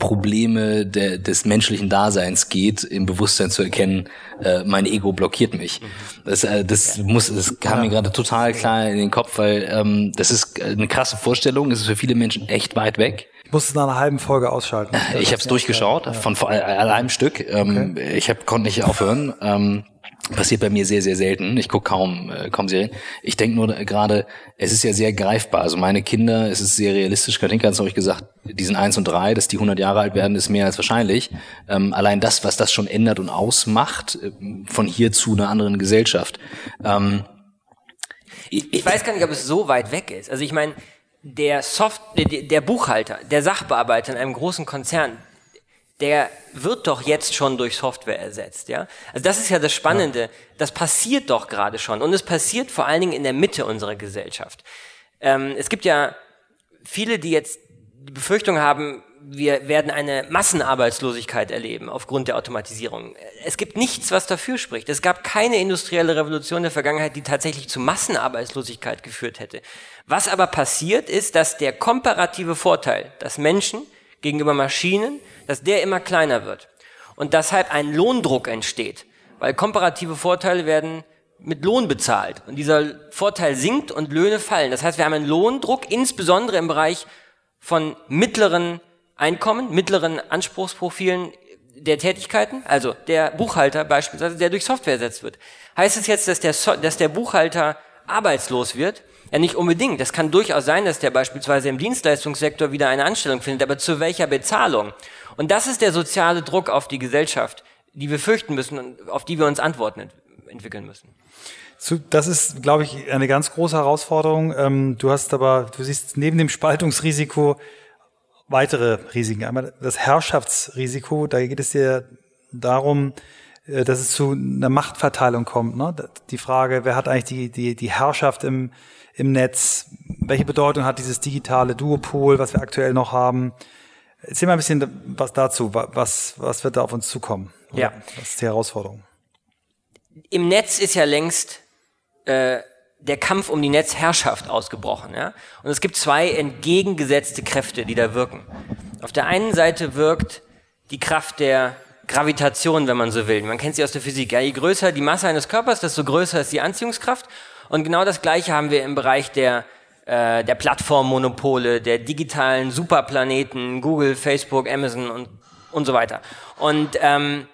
Kernprobleme der, des menschlichen Daseins geht, im Bewusstsein zu erkennen, äh, mein Ego blockiert mich. Das, äh, das muss, das kam mir gerade total klar in den Kopf, weil ähm, das ist eine krasse Vorstellung. Es ist für viele Menschen echt weit weg. Ich musste es nach einer halben Folge ausschalten. Ich habe es durchgeschaut, ja. von vor einem Stück. Ähm, okay. Ich hab, konnte nicht aufhören. Ähm, Passiert bei mir sehr, sehr selten. Ich gucke kaum, äh, kaum Serien. Ich denke nur gerade, es ist ja sehr greifbar. Also meine Kinder, es ist sehr realistisch. Katinka hat es euch gesagt, die sind eins und drei, dass die 100 Jahre alt werden, ist mehr als wahrscheinlich. Ähm, allein das, was das schon ändert und ausmacht, äh, von hier zu einer anderen Gesellschaft. Ähm, ich, ich weiß gar nicht, ob es so weit weg ist. Also ich meine, der Soft, der, der Buchhalter, der Sachbearbeiter in einem großen Konzern, der wird doch jetzt schon durch Software ersetzt, ja? Also das ist ja das Spannende. Ja. Das passiert doch gerade schon. Und es passiert vor allen Dingen in der Mitte unserer Gesellschaft. Ähm, es gibt ja viele, die jetzt die Befürchtung haben, wir werden eine Massenarbeitslosigkeit erleben aufgrund der Automatisierung. Es gibt nichts, was dafür spricht. Es gab keine industrielle Revolution der Vergangenheit, die tatsächlich zu Massenarbeitslosigkeit geführt hätte. Was aber passiert ist, dass der komparative Vorteil, dass Menschen gegenüber Maschinen dass der immer kleiner wird. Und deshalb ein Lohndruck entsteht, weil komparative Vorteile werden mit Lohn bezahlt. Und dieser Vorteil sinkt und Löhne fallen. Das heißt, wir haben einen Lohndruck, insbesondere im Bereich von mittleren Einkommen, mittleren Anspruchsprofilen der Tätigkeiten, also der Buchhalter beispielsweise, der durch Software ersetzt wird. Heißt es jetzt, dass der, so dass der Buchhalter arbeitslos wird, ja, nicht unbedingt. Das kann durchaus sein, dass der beispielsweise im Dienstleistungssektor wieder eine Anstellung findet, aber zu welcher Bezahlung? Und das ist der soziale Druck auf die Gesellschaft, die wir fürchten müssen und auf die wir uns Antworten ent entwickeln müssen. Das ist, glaube ich, eine ganz große Herausforderung. Ähm, du hast aber, du siehst neben dem Spaltungsrisiko weitere Risiken. Einmal das Herrschaftsrisiko, da geht es dir darum, äh, dass es zu einer Machtverteilung kommt. Ne? Die Frage, wer hat eigentlich die, die, die Herrschaft im, im Netz? Welche Bedeutung hat dieses digitale Duopol, was wir aktuell noch haben? Erzähl mal ein bisschen was dazu. Was, was wird da auf uns zukommen? Oder ja. Was ist die Herausforderung? Im Netz ist ja längst äh, der Kampf um die Netzherrschaft ausgebrochen. Ja? Und es gibt zwei entgegengesetzte Kräfte, die da wirken. Auf der einen Seite wirkt die Kraft der Gravitation, wenn man so will. Man kennt sie aus der Physik. Ja, je größer die Masse eines Körpers, desto größer ist die Anziehungskraft. Und genau das Gleiche haben wir im Bereich der, äh, der Plattformmonopole, der digitalen Superplaneten, Google, Facebook, Amazon und, und so weiter. Und ähm,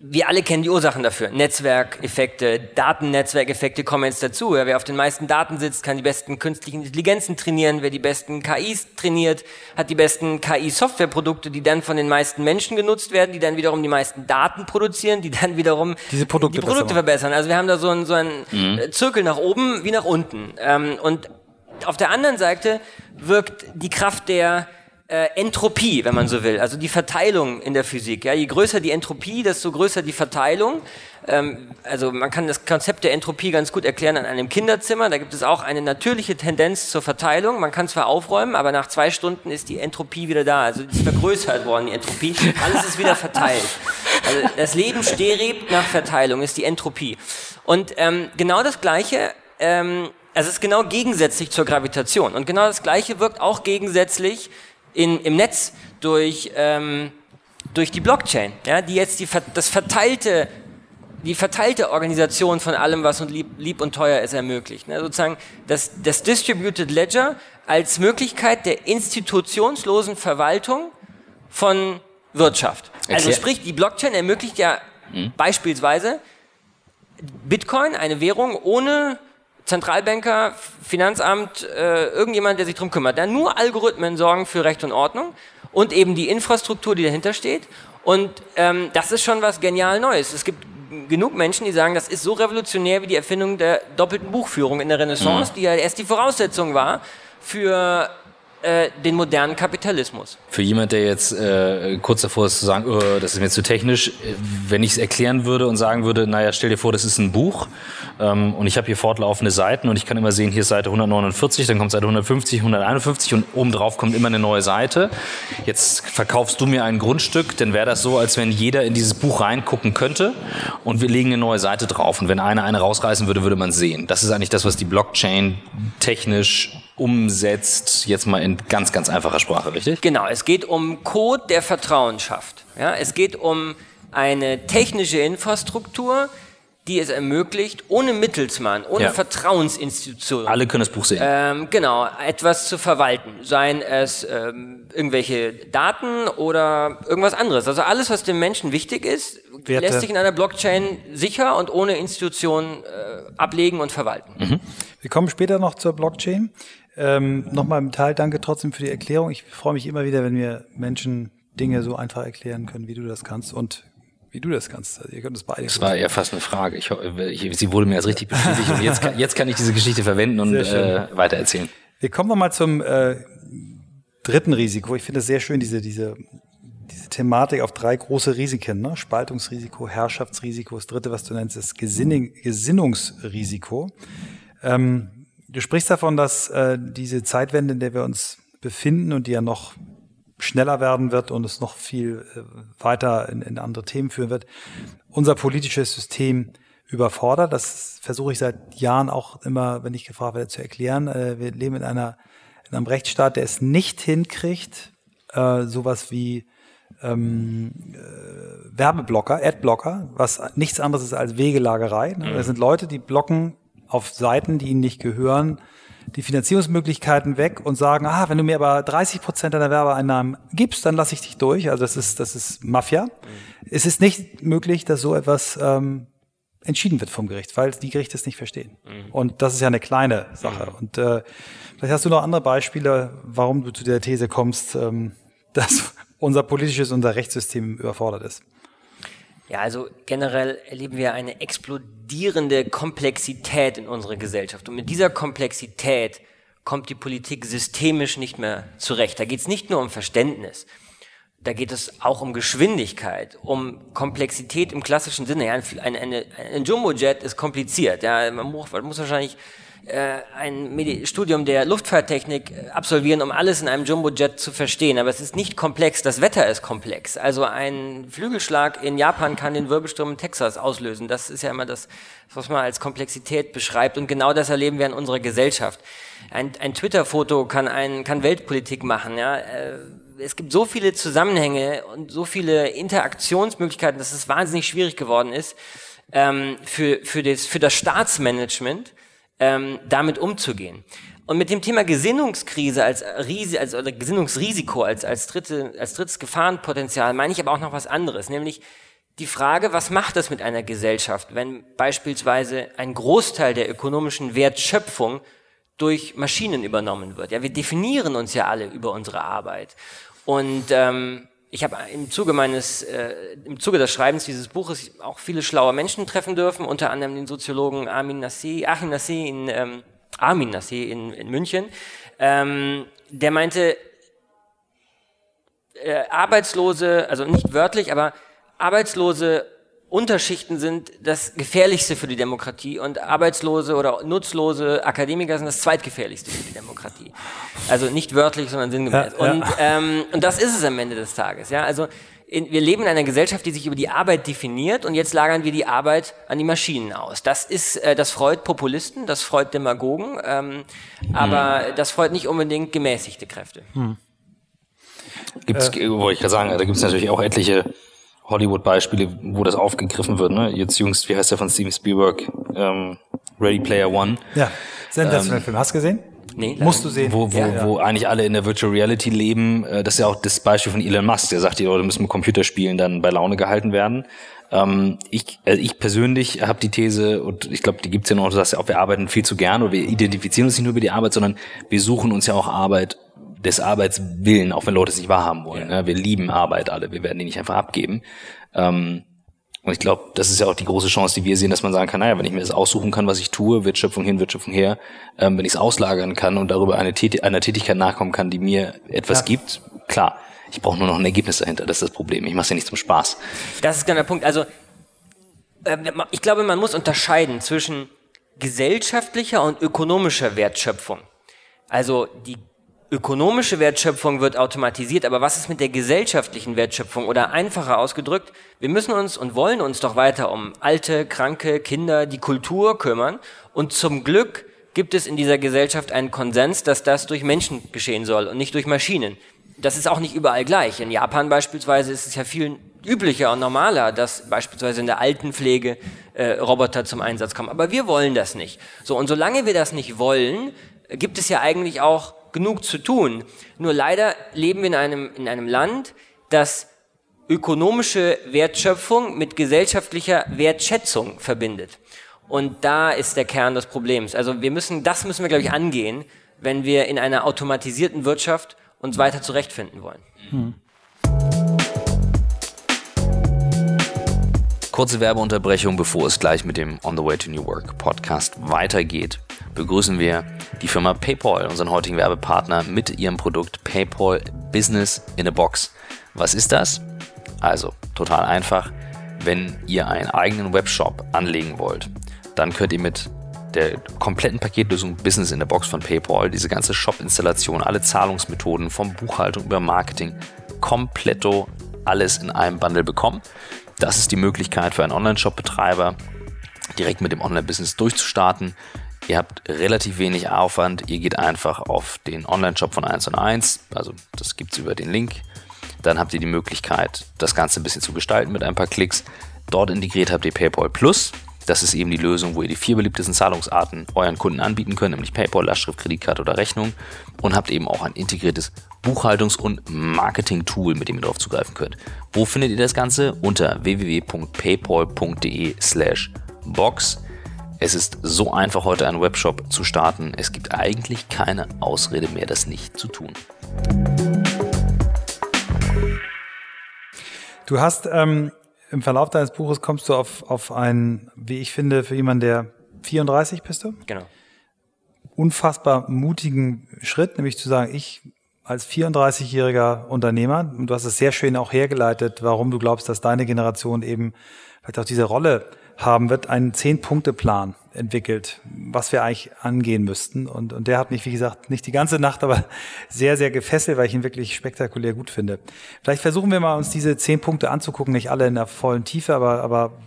wir alle kennen die Ursachen dafür. Netzwerkeffekte, Datennetzwerkeffekte kommen jetzt dazu. Ja, wer auf den meisten Daten sitzt, kann die besten künstlichen Intelligenzen trainieren. Wer die besten KIs trainiert, hat die besten KI-Softwareprodukte, die dann von den meisten Menschen genutzt werden, die dann wiederum die meisten Daten produzieren, die dann wiederum Diese Produkte die Produkte verbessern. Also wir haben da so einen, so einen mhm. Zirkel nach oben wie nach unten. Ähm, und auf der anderen Seite wirkt die Kraft der äh, Entropie, wenn man so will, also die Verteilung in der Physik. Ja, je größer die Entropie, desto größer die Verteilung. Ähm, also man kann das Konzept der Entropie ganz gut erklären an einem Kinderzimmer. Da gibt es auch eine natürliche Tendenz zur Verteilung. Man kann zwar aufräumen, aber nach zwei Stunden ist die Entropie wieder da. Also die ist vergrößert worden, die Entropie. Alles ist wieder verteilt. Also das Leben strebt nach Verteilung, ist die Entropie. Und ähm, genau das Gleiche ähm, es ist genau gegensätzlich zur Gravitation. Und genau das Gleiche wirkt auch gegensätzlich in, im Netz durch, ähm, durch die Blockchain, ja, die jetzt die, das verteilte, die verteilte Organisation von allem, was uns lieb, lieb und teuer ist, ermöglicht. Ne? Sozusagen das, das Distributed Ledger als Möglichkeit der institutionslosen Verwaltung von Wirtschaft. Also sprich, die Blockchain ermöglicht ja hm. beispielsweise Bitcoin, eine Währung ohne Zentralbanker, Finanzamt, äh, irgendjemand, der sich drum kümmert. Da nur Algorithmen sorgen für Recht und Ordnung und eben die Infrastruktur, die dahinter steht. Und ähm, das ist schon was genial Neues. Es gibt genug Menschen, die sagen, das ist so revolutionär wie die Erfindung der doppelten Buchführung in der Renaissance, mhm. die ja erst die Voraussetzung war für äh, den modernen Kapitalismus. Für jemand, der jetzt äh, kurz davor ist zu sagen, oh, das ist mir zu technisch, äh, wenn ich es erklären würde und sagen würde, naja, stell dir vor, das ist ein Buch ähm, und ich habe hier fortlaufende Seiten und ich kann immer sehen, hier ist Seite 149, dann kommt Seite 150, 151 und obendrauf kommt immer eine neue Seite. Jetzt verkaufst du mir ein Grundstück, dann wäre das so, als wenn jeder in dieses Buch reingucken könnte und wir legen eine neue Seite drauf und wenn einer eine rausreißen würde, würde man sehen. Das ist eigentlich das, was die Blockchain technisch umsetzt, jetzt mal in ganz, ganz einfacher Sprache, richtig? Genau, es geht um Code, der Vertrauen schafft. Ja, es geht um eine technische Infrastruktur, die es ermöglicht, ohne Mittelsmann, ohne ja. Vertrauensinstitution. Alle können das Buch sehen. Ähm, genau, etwas zu verwalten. Seien es ähm, irgendwelche Daten oder irgendwas anderes. Also alles, was dem Menschen wichtig ist, Werte. lässt sich in einer Blockchain sicher und ohne Institution äh, ablegen und verwalten. Mhm. Wir kommen später noch zur Blockchain. Ähm, Nochmal im Teil danke trotzdem für die Erklärung. Ich freue mich immer wieder, wenn wir Menschen Dinge so einfach erklären können, wie du das kannst und wie du das kannst. Also ihr könnt es beide. Das war ja fast eine Frage. Ich, ich, sie wurde mir als richtig bestätigt und jetzt kann, jetzt kann ich diese Geschichte verwenden und äh, weitererzählen. Wir kommen nochmal zum äh, dritten Risiko. Ich finde es sehr schön, diese, diese, diese Thematik auf drei große Risiken. Ne? Spaltungsrisiko, Herrschaftsrisiko. Das dritte, was du nennst, ist Gesinning, Gesinnungsrisiko. Ähm, Du sprichst davon, dass äh, diese Zeitwende, in der wir uns befinden und die ja noch schneller werden wird und es noch viel äh, weiter in, in andere Themen führen wird, unser politisches System überfordert. Das versuche ich seit Jahren auch immer, wenn ich gefragt werde, zu erklären. Äh, wir leben in einer in einem Rechtsstaat, der es nicht hinkriegt, äh, sowas wie ähm, äh, Werbeblocker, Adblocker, was nichts anderes ist als Wegelagerei. Ne? Mhm. Das sind Leute, die blocken auf Seiten, die ihnen nicht gehören, die Finanzierungsmöglichkeiten weg und sagen, ah, wenn du mir aber 30 Prozent deiner Werbeeinnahmen gibst, dann lasse ich dich durch. Also das ist, das ist Mafia. Mhm. Es ist nicht möglich, dass so etwas ähm, entschieden wird vom Gericht, weil die Gerichte es nicht verstehen. Mhm. Und das ist ja eine kleine Sache. Mhm. Und äh, vielleicht hast du noch andere Beispiele, warum du zu der These kommst, ähm, [laughs] dass unser politisches, unser Rechtssystem überfordert ist. Ja, also generell erleben wir eine explodierende Komplexität in unserer Gesellschaft. Und mit dieser Komplexität kommt die Politik systemisch nicht mehr zurecht. Da geht es nicht nur um Verständnis, da geht es auch um Geschwindigkeit, um Komplexität im klassischen Sinne. Ja, ein, ein, ein Jumbojet ist kompliziert. Ja, man muss, wahrscheinlich ein Medi Studium der Luftfahrttechnik äh, absolvieren, um alles in einem Jumbojet zu verstehen. Aber es ist nicht komplex, das Wetter ist komplex. Also ein Flügelschlag in Japan kann den Wirbelsturm in Texas auslösen. Das ist ja immer das, was man als Komplexität beschreibt. Und genau das erleben wir in unserer Gesellschaft. Ein, ein Twitter-Foto kann, ein, kann Weltpolitik machen. Ja? Äh, es gibt so viele Zusammenhänge und so viele Interaktionsmöglichkeiten, dass es wahnsinnig schwierig geworden ist, ähm, für, für, das, für das Staatsmanagement ähm, damit umzugehen. Und mit dem Thema Gesinnungskrise als, Ries als oder Gesinnungsrisiko als, als, dritte, als drittes Gefahrenpotenzial meine ich aber auch noch was anderes, nämlich die Frage, was macht das mit einer Gesellschaft, wenn beispielsweise ein Großteil der ökonomischen Wertschöpfung durch Maschinen übernommen wird. Ja, wir definieren uns ja alle über unsere Arbeit. Und ähm, ich habe im Zuge meines, äh, im Zuge des Schreibens dieses Buches auch viele schlaue Menschen treffen dürfen, unter anderem den Soziologen Armin Nassé, Achim Nassé in, ähm, Armin Nassé in, in München, ähm, der meinte, äh, Arbeitslose, also nicht wörtlich, aber Arbeitslose Unterschichten sind das gefährlichste für die Demokratie und arbeitslose oder nutzlose Akademiker sind das zweitgefährlichste für die Demokratie. Also nicht wörtlich, sondern sinngemäß. Ja, ja. Und, ähm, und das ist es am Ende des Tages. Ja, also in, wir leben in einer Gesellschaft, die sich über die Arbeit definiert und jetzt lagern wir die Arbeit an die Maschinen aus. Das ist, äh, das freut Populisten, das freut Demagogen, ähm, hm. aber das freut nicht unbedingt gemäßigte Kräfte. Hm. Gibt's, äh, wollte ich gerade sagen, da gibt es natürlich auch etliche Hollywood-Beispiele, wo das aufgegriffen wird. Ne? Jetzt jüngst, wie heißt der von Steven Spielberg? Ähm, Ready Player One. Ja, sensationeller ähm, Film. Hast du gesehen? Nee, Musst du sehen. Wo, wo, ja, wo eigentlich alle in der Virtual Reality leben. Äh, das ist ja auch das Beispiel von Elon Musk. Der sagt, die Leute müssen mit Computerspielen dann bei Laune gehalten werden. Ähm, ich, also ich persönlich habe die These, und ich glaube, die gibt's ja noch, du sagst ja auch, wir arbeiten viel zu gern oder wir identifizieren uns nicht nur über die Arbeit, sondern wir suchen uns ja auch Arbeit des Arbeitswillen, auch wenn Leute es nicht wahrhaben wollen. Ja. Ne? Wir lieben Arbeit alle, wir werden die nicht einfach abgeben. Ähm, und ich glaube, das ist ja auch die große Chance, die wir sehen, dass man sagen kann, naja, wenn ich mir das aussuchen kann, was ich tue, Wirtschöpfung hin, Wirtschöpfung her, ähm, wenn ich es auslagern kann und darüber eine Tät einer Tätigkeit nachkommen kann, die mir etwas ja. gibt, klar, ich brauche nur noch ein Ergebnis dahinter, das ist das Problem. Ich mache es ja nicht zum Spaß. Das ist genau der Punkt. Also äh, ich glaube, man muss unterscheiden zwischen gesellschaftlicher und ökonomischer Wertschöpfung. Also die ökonomische Wertschöpfung wird automatisiert, aber was ist mit der gesellschaftlichen Wertschöpfung? Oder einfacher ausgedrückt, wir müssen uns und wollen uns doch weiter um alte, kranke, Kinder, die Kultur kümmern. Und zum Glück gibt es in dieser Gesellschaft einen Konsens, dass das durch Menschen geschehen soll und nicht durch Maschinen. Das ist auch nicht überall gleich. In Japan beispielsweise ist es ja viel üblicher und normaler, dass beispielsweise in der Altenpflege äh, Roboter zum Einsatz kommen. Aber wir wollen das nicht. So, und solange wir das nicht wollen, gibt es ja eigentlich auch genug zu tun. Nur leider leben wir in einem, in einem Land, das ökonomische Wertschöpfung mit gesellschaftlicher Wertschätzung verbindet. Und da ist der Kern des Problems. Also wir müssen, das müssen wir, glaube ich, angehen, wenn wir in einer automatisierten Wirtschaft uns weiter zurechtfinden wollen. Hm. Kurze Werbeunterbrechung, bevor es gleich mit dem On the Way to New Work Podcast weitergeht begrüßen wir die Firma PayPal, unseren heutigen Werbepartner, mit ihrem Produkt PayPal Business in a Box. Was ist das? Also, total einfach. Wenn ihr einen eigenen Webshop anlegen wollt, dann könnt ihr mit der kompletten Paketlösung Business in a Box von PayPal diese ganze Shop-Installation, alle Zahlungsmethoden vom Buchhaltung über Marketing, kompletto alles in einem Bundle bekommen. Das ist die Möglichkeit für einen Online-Shop-Betreiber, direkt mit dem Online-Business durchzustarten. Ihr habt relativ wenig Aufwand. Ihr geht einfach auf den Online-Shop von 1 und 1. Also das gibt es über den Link. Dann habt ihr die Möglichkeit, das Ganze ein bisschen zu gestalten mit ein paar Klicks. Dort integriert habt ihr PayPal Plus. Das ist eben die Lösung, wo ihr die vier beliebtesten Zahlungsarten euren Kunden anbieten könnt, nämlich PayPal, Lastschrift, Kreditkarte oder Rechnung. Und habt eben auch ein integriertes Buchhaltungs- und Marketing-Tool, mit dem ihr darauf zugreifen könnt. Wo findet ihr das Ganze? Unter www.paypal.de slash Box. Es ist so einfach, heute einen Webshop zu starten. Es gibt eigentlich keine Ausrede mehr, das nicht zu tun. Du hast ähm, im Verlauf deines Buches kommst du auf, auf einen, wie ich finde, für jemanden, der 34 bist du? Genau. Unfassbar mutigen Schritt, nämlich zu sagen, ich als 34-jähriger Unternehmer, und du hast es sehr schön auch hergeleitet, warum du glaubst, dass deine Generation eben vielleicht auch diese Rolle haben wird, einen Zehn-Punkte-Plan entwickelt, was wir eigentlich angehen müssten. Und, und der hat mich, wie gesagt, nicht die ganze Nacht, aber sehr, sehr gefesselt, weil ich ihn wirklich spektakulär gut finde. Vielleicht versuchen wir mal, uns diese zehn Punkte anzugucken, nicht alle in der vollen Tiefe, aber, aber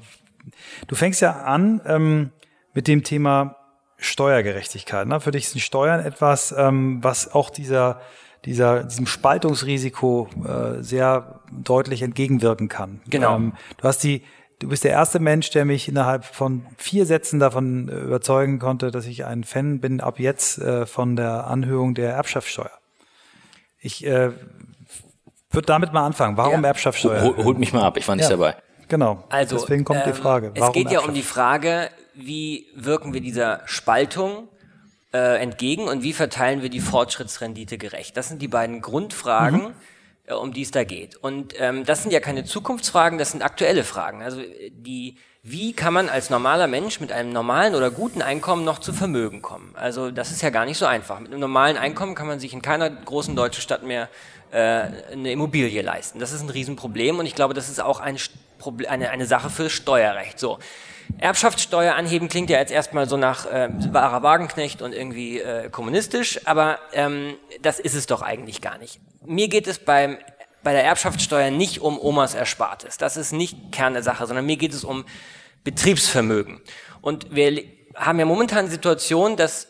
du fängst ja an ähm, mit dem Thema Steuergerechtigkeit. Ne? Für dich sind Steuern etwas, ähm, was auch dieser dieser, diesem Spaltungsrisiko äh, sehr deutlich entgegenwirken kann. Genau. Ähm, du hast die, du bist der erste Mensch, der mich innerhalb von vier Sätzen davon äh, überzeugen konnte, dass ich ein Fan bin ab jetzt äh, von der Anhörung der Erbschaftssteuer. Ich äh, würde damit mal anfangen. Warum ja. Erbschaftssteuer? Hol, holt mich mal ab, ich war nicht ja. dabei. Genau. Also, Deswegen kommt ähm, die Frage. Warum es geht ja um die Frage, wie wirken wir dieser Spaltung äh, entgegen und wie verteilen wir die Fortschrittsrendite gerecht? Das sind die beiden Grundfragen. Mhm um die es da geht. Und ähm, das sind ja keine Zukunftsfragen, das sind aktuelle Fragen. Also die, wie kann man als normaler Mensch mit einem normalen oder guten Einkommen noch zu Vermögen kommen? Also das ist ja gar nicht so einfach. Mit einem normalen Einkommen kann man sich in keiner großen deutschen Stadt mehr äh, eine Immobilie leisten. Das ist ein Riesenproblem und ich glaube, das ist auch ein eine, eine Sache für Steuerrecht. So. Erbschaftssteuer anheben klingt ja jetzt erstmal so nach äh, wahrer Wagenknecht und irgendwie äh, kommunistisch, aber ähm, das ist es doch eigentlich gar nicht. Mir geht es beim, bei der Erbschaftssteuer nicht um Omas Erspartes. Das ist nicht Kern der Sache, sondern mir geht es um Betriebsvermögen. Und wir haben ja momentan die Situation, dass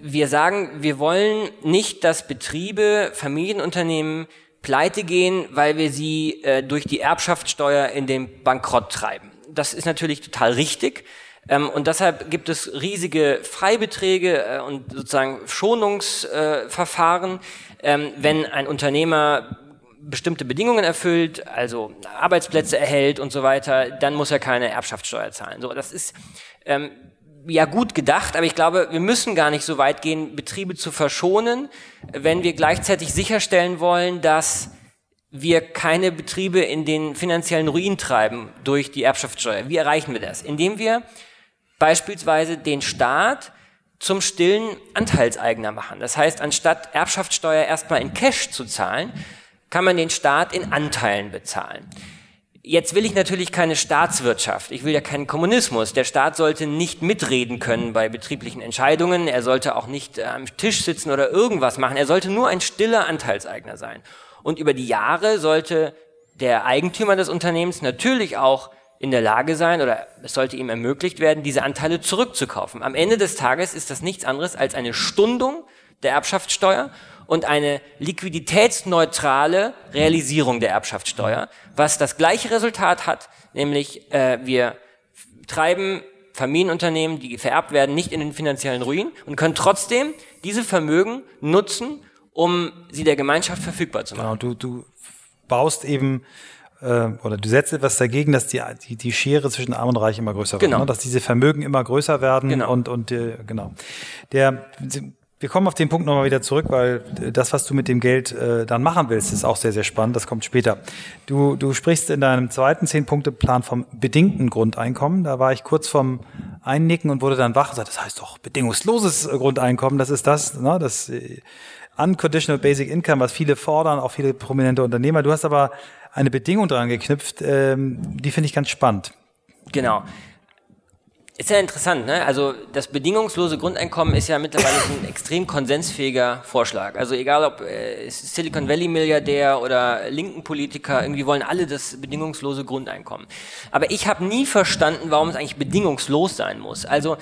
wir sagen, wir wollen nicht, dass Betriebe, Familienunternehmen pleite gehen, weil wir sie äh, durch die Erbschaftssteuer in den Bankrott treiben das ist natürlich total richtig. Ähm, und deshalb gibt es riesige Freibeträge äh, und sozusagen Schonungsverfahren, äh, ähm, wenn ein Unternehmer bestimmte Bedingungen erfüllt, also Arbeitsplätze erhält und so weiter, dann muss er keine Erbschaftssteuer zahlen. So, das ist ähm, ja gut gedacht, aber ich glaube, wir müssen gar nicht so weit gehen, Betriebe zu verschonen, wenn wir gleichzeitig sicherstellen wollen, dass wir keine Betriebe in den finanziellen Ruin treiben durch die Erbschaftssteuer. Wie erreichen wir das? Indem wir beispielsweise den Staat zum stillen Anteilseigner machen. Das heißt, anstatt Erbschaftssteuer erstmal in Cash zu zahlen, kann man den Staat in Anteilen bezahlen. Jetzt will ich natürlich keine Staatswirtschaft. Ich will ja keinen Kommunismus. Der Staat sollte nicht mitreden können bei betrieblichen Entscheidungen. Er sollte auch nicht am Tisch sitzen oder irgendwas machen. Er sollte nur ein stiller Anteilseigner sein. Und über die Jahre sollte der Eigentümer des Unternehmens natürlich auch in der Lage sein oder es sollte ihm ermöglicht werden, diese Anteile zurückzukaufen. Am Ende des Tages ist das nichts anderes als eine Stundung der Erbschaftssteuer und eine liquiditätsneutrale Realisierung der Erbschaftssteuer, was das gleiche Resultat hat, nämlich äh, wir treiben Familienunternehmen, die vererbt werden, nicht in den finanziellen Ruin und können trotzdem diese Vermögen nutzen, um sie der Gemeinschaft verfügbar zu machen. Genau, du, du baust eben äh, oder du setzt etwas dagegen, dass die, die, die Schere zwischen Arm und Reich immer größer genau. wird, ne? dass diese Vermögen immer größer werden genau. und, und äh, genau. Der, wir kommen auf den Punkt nochmal wieder zurück, weil das, was du mit dem Geld äh, dann machen willst, ist auch sehr, sehr spannend. Das kommt später. Du, du sprichst in deinem zweiten Zehn-Punkte-Plan vom bedingten Grundeinkommen. Da war ich kurz vom Einnicken und wurde dann wach und sagte, das heißt doch bedingungsloses Grundeinkommen. Das ist das, ne? das äh, Unconditional Basic Income, was viele fordern, auch viele prominente Unternehmer. Du hast aber eine Bedingung dran geknüpft, ähm, die finde ich ganz spannend. Genau. Ist ja interessant, ne? Also das bedingungslose Grundeinkommen ist ja mittlerweile ein extrem konsensfähiger Vorschlag. Also egal ob äh, Silicon Valley Milliardär oder linken Politiker, irgendwie wollen alle das bedingungslose Grundeinkommen. Aber ich habe nie verstanden, warum es eigentlich bedingungslos sein muss. Also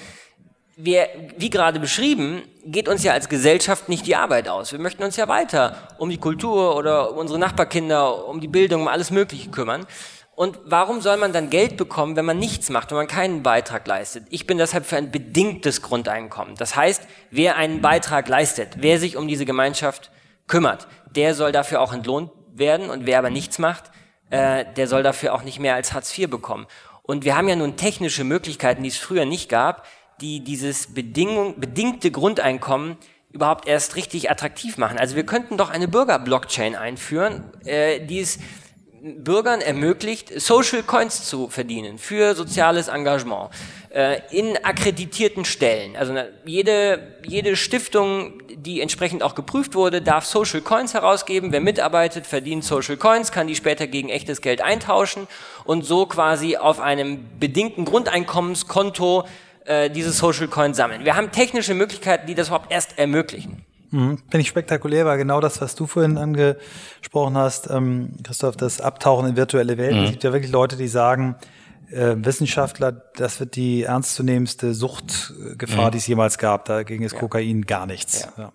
wir, wie gerade beschrieben, geht uns ja als Gesellschaft nicht die Arbeit aus. Wir möchten uns ja weiter um die Kultur oder um unsere Nachbarkinder, um die Bildung, um alles Mögliche kümmern. Und warum soll man dann Geld bekommen, wenn man nichts macht, wenn man keinen Beitrag leistet? Ich bin deshalb für ein bedingtes Grundeinkommen. Das heißt, wer einen Beitrag leistet, wer sich um diese Gemeinschaft kümmert, der soll dafür auch entlohnt werden. Und wer aber nichts macht, äh, der soll dafür auch nicht mehr als Hartz IV bekommen. Und wir haben ja nun technische Möglichkeiten, die es früher nicht gab, die dieses Bedingung, bedingte Grundeinkommen überhaupt erst richtig attraktiv machen. Also wir könnten doch eine Bürger-Blockchain einführen, äh, die es Bürgern ermöglicht, Social Coins zu verdienen für soziales Engagement äh, in akkreditierten Stellen. Also jede, jede Stiftung, die entsprechend auch geprüft wurde, darf Social Coins herausgeben. Wer mitarbeitet, verdient Social Coins, kann die später gegen echtes Geld eintauschen und so quasi auf einem bedingten Grundeinkommenskonto äh, diese Social Coins sammeln. Wir haben technische Möglichkeiten, die das überhaupt erst ermöglichen. Mhm. Finde ich spektakulär, war genau das, was du vorhin angesprochen hast, ähm, Christoph, das Abtauchen in virtuelle Welten. Mhm. Es gibt ja wirklich Leute, die sagen, äh, Wissenschaftler, das wird die ernstzunehmendste Suchtgefahr, mhm. die es jemals gab. Dagegen ist ja. Kokain gar nichts. Ja. Ja.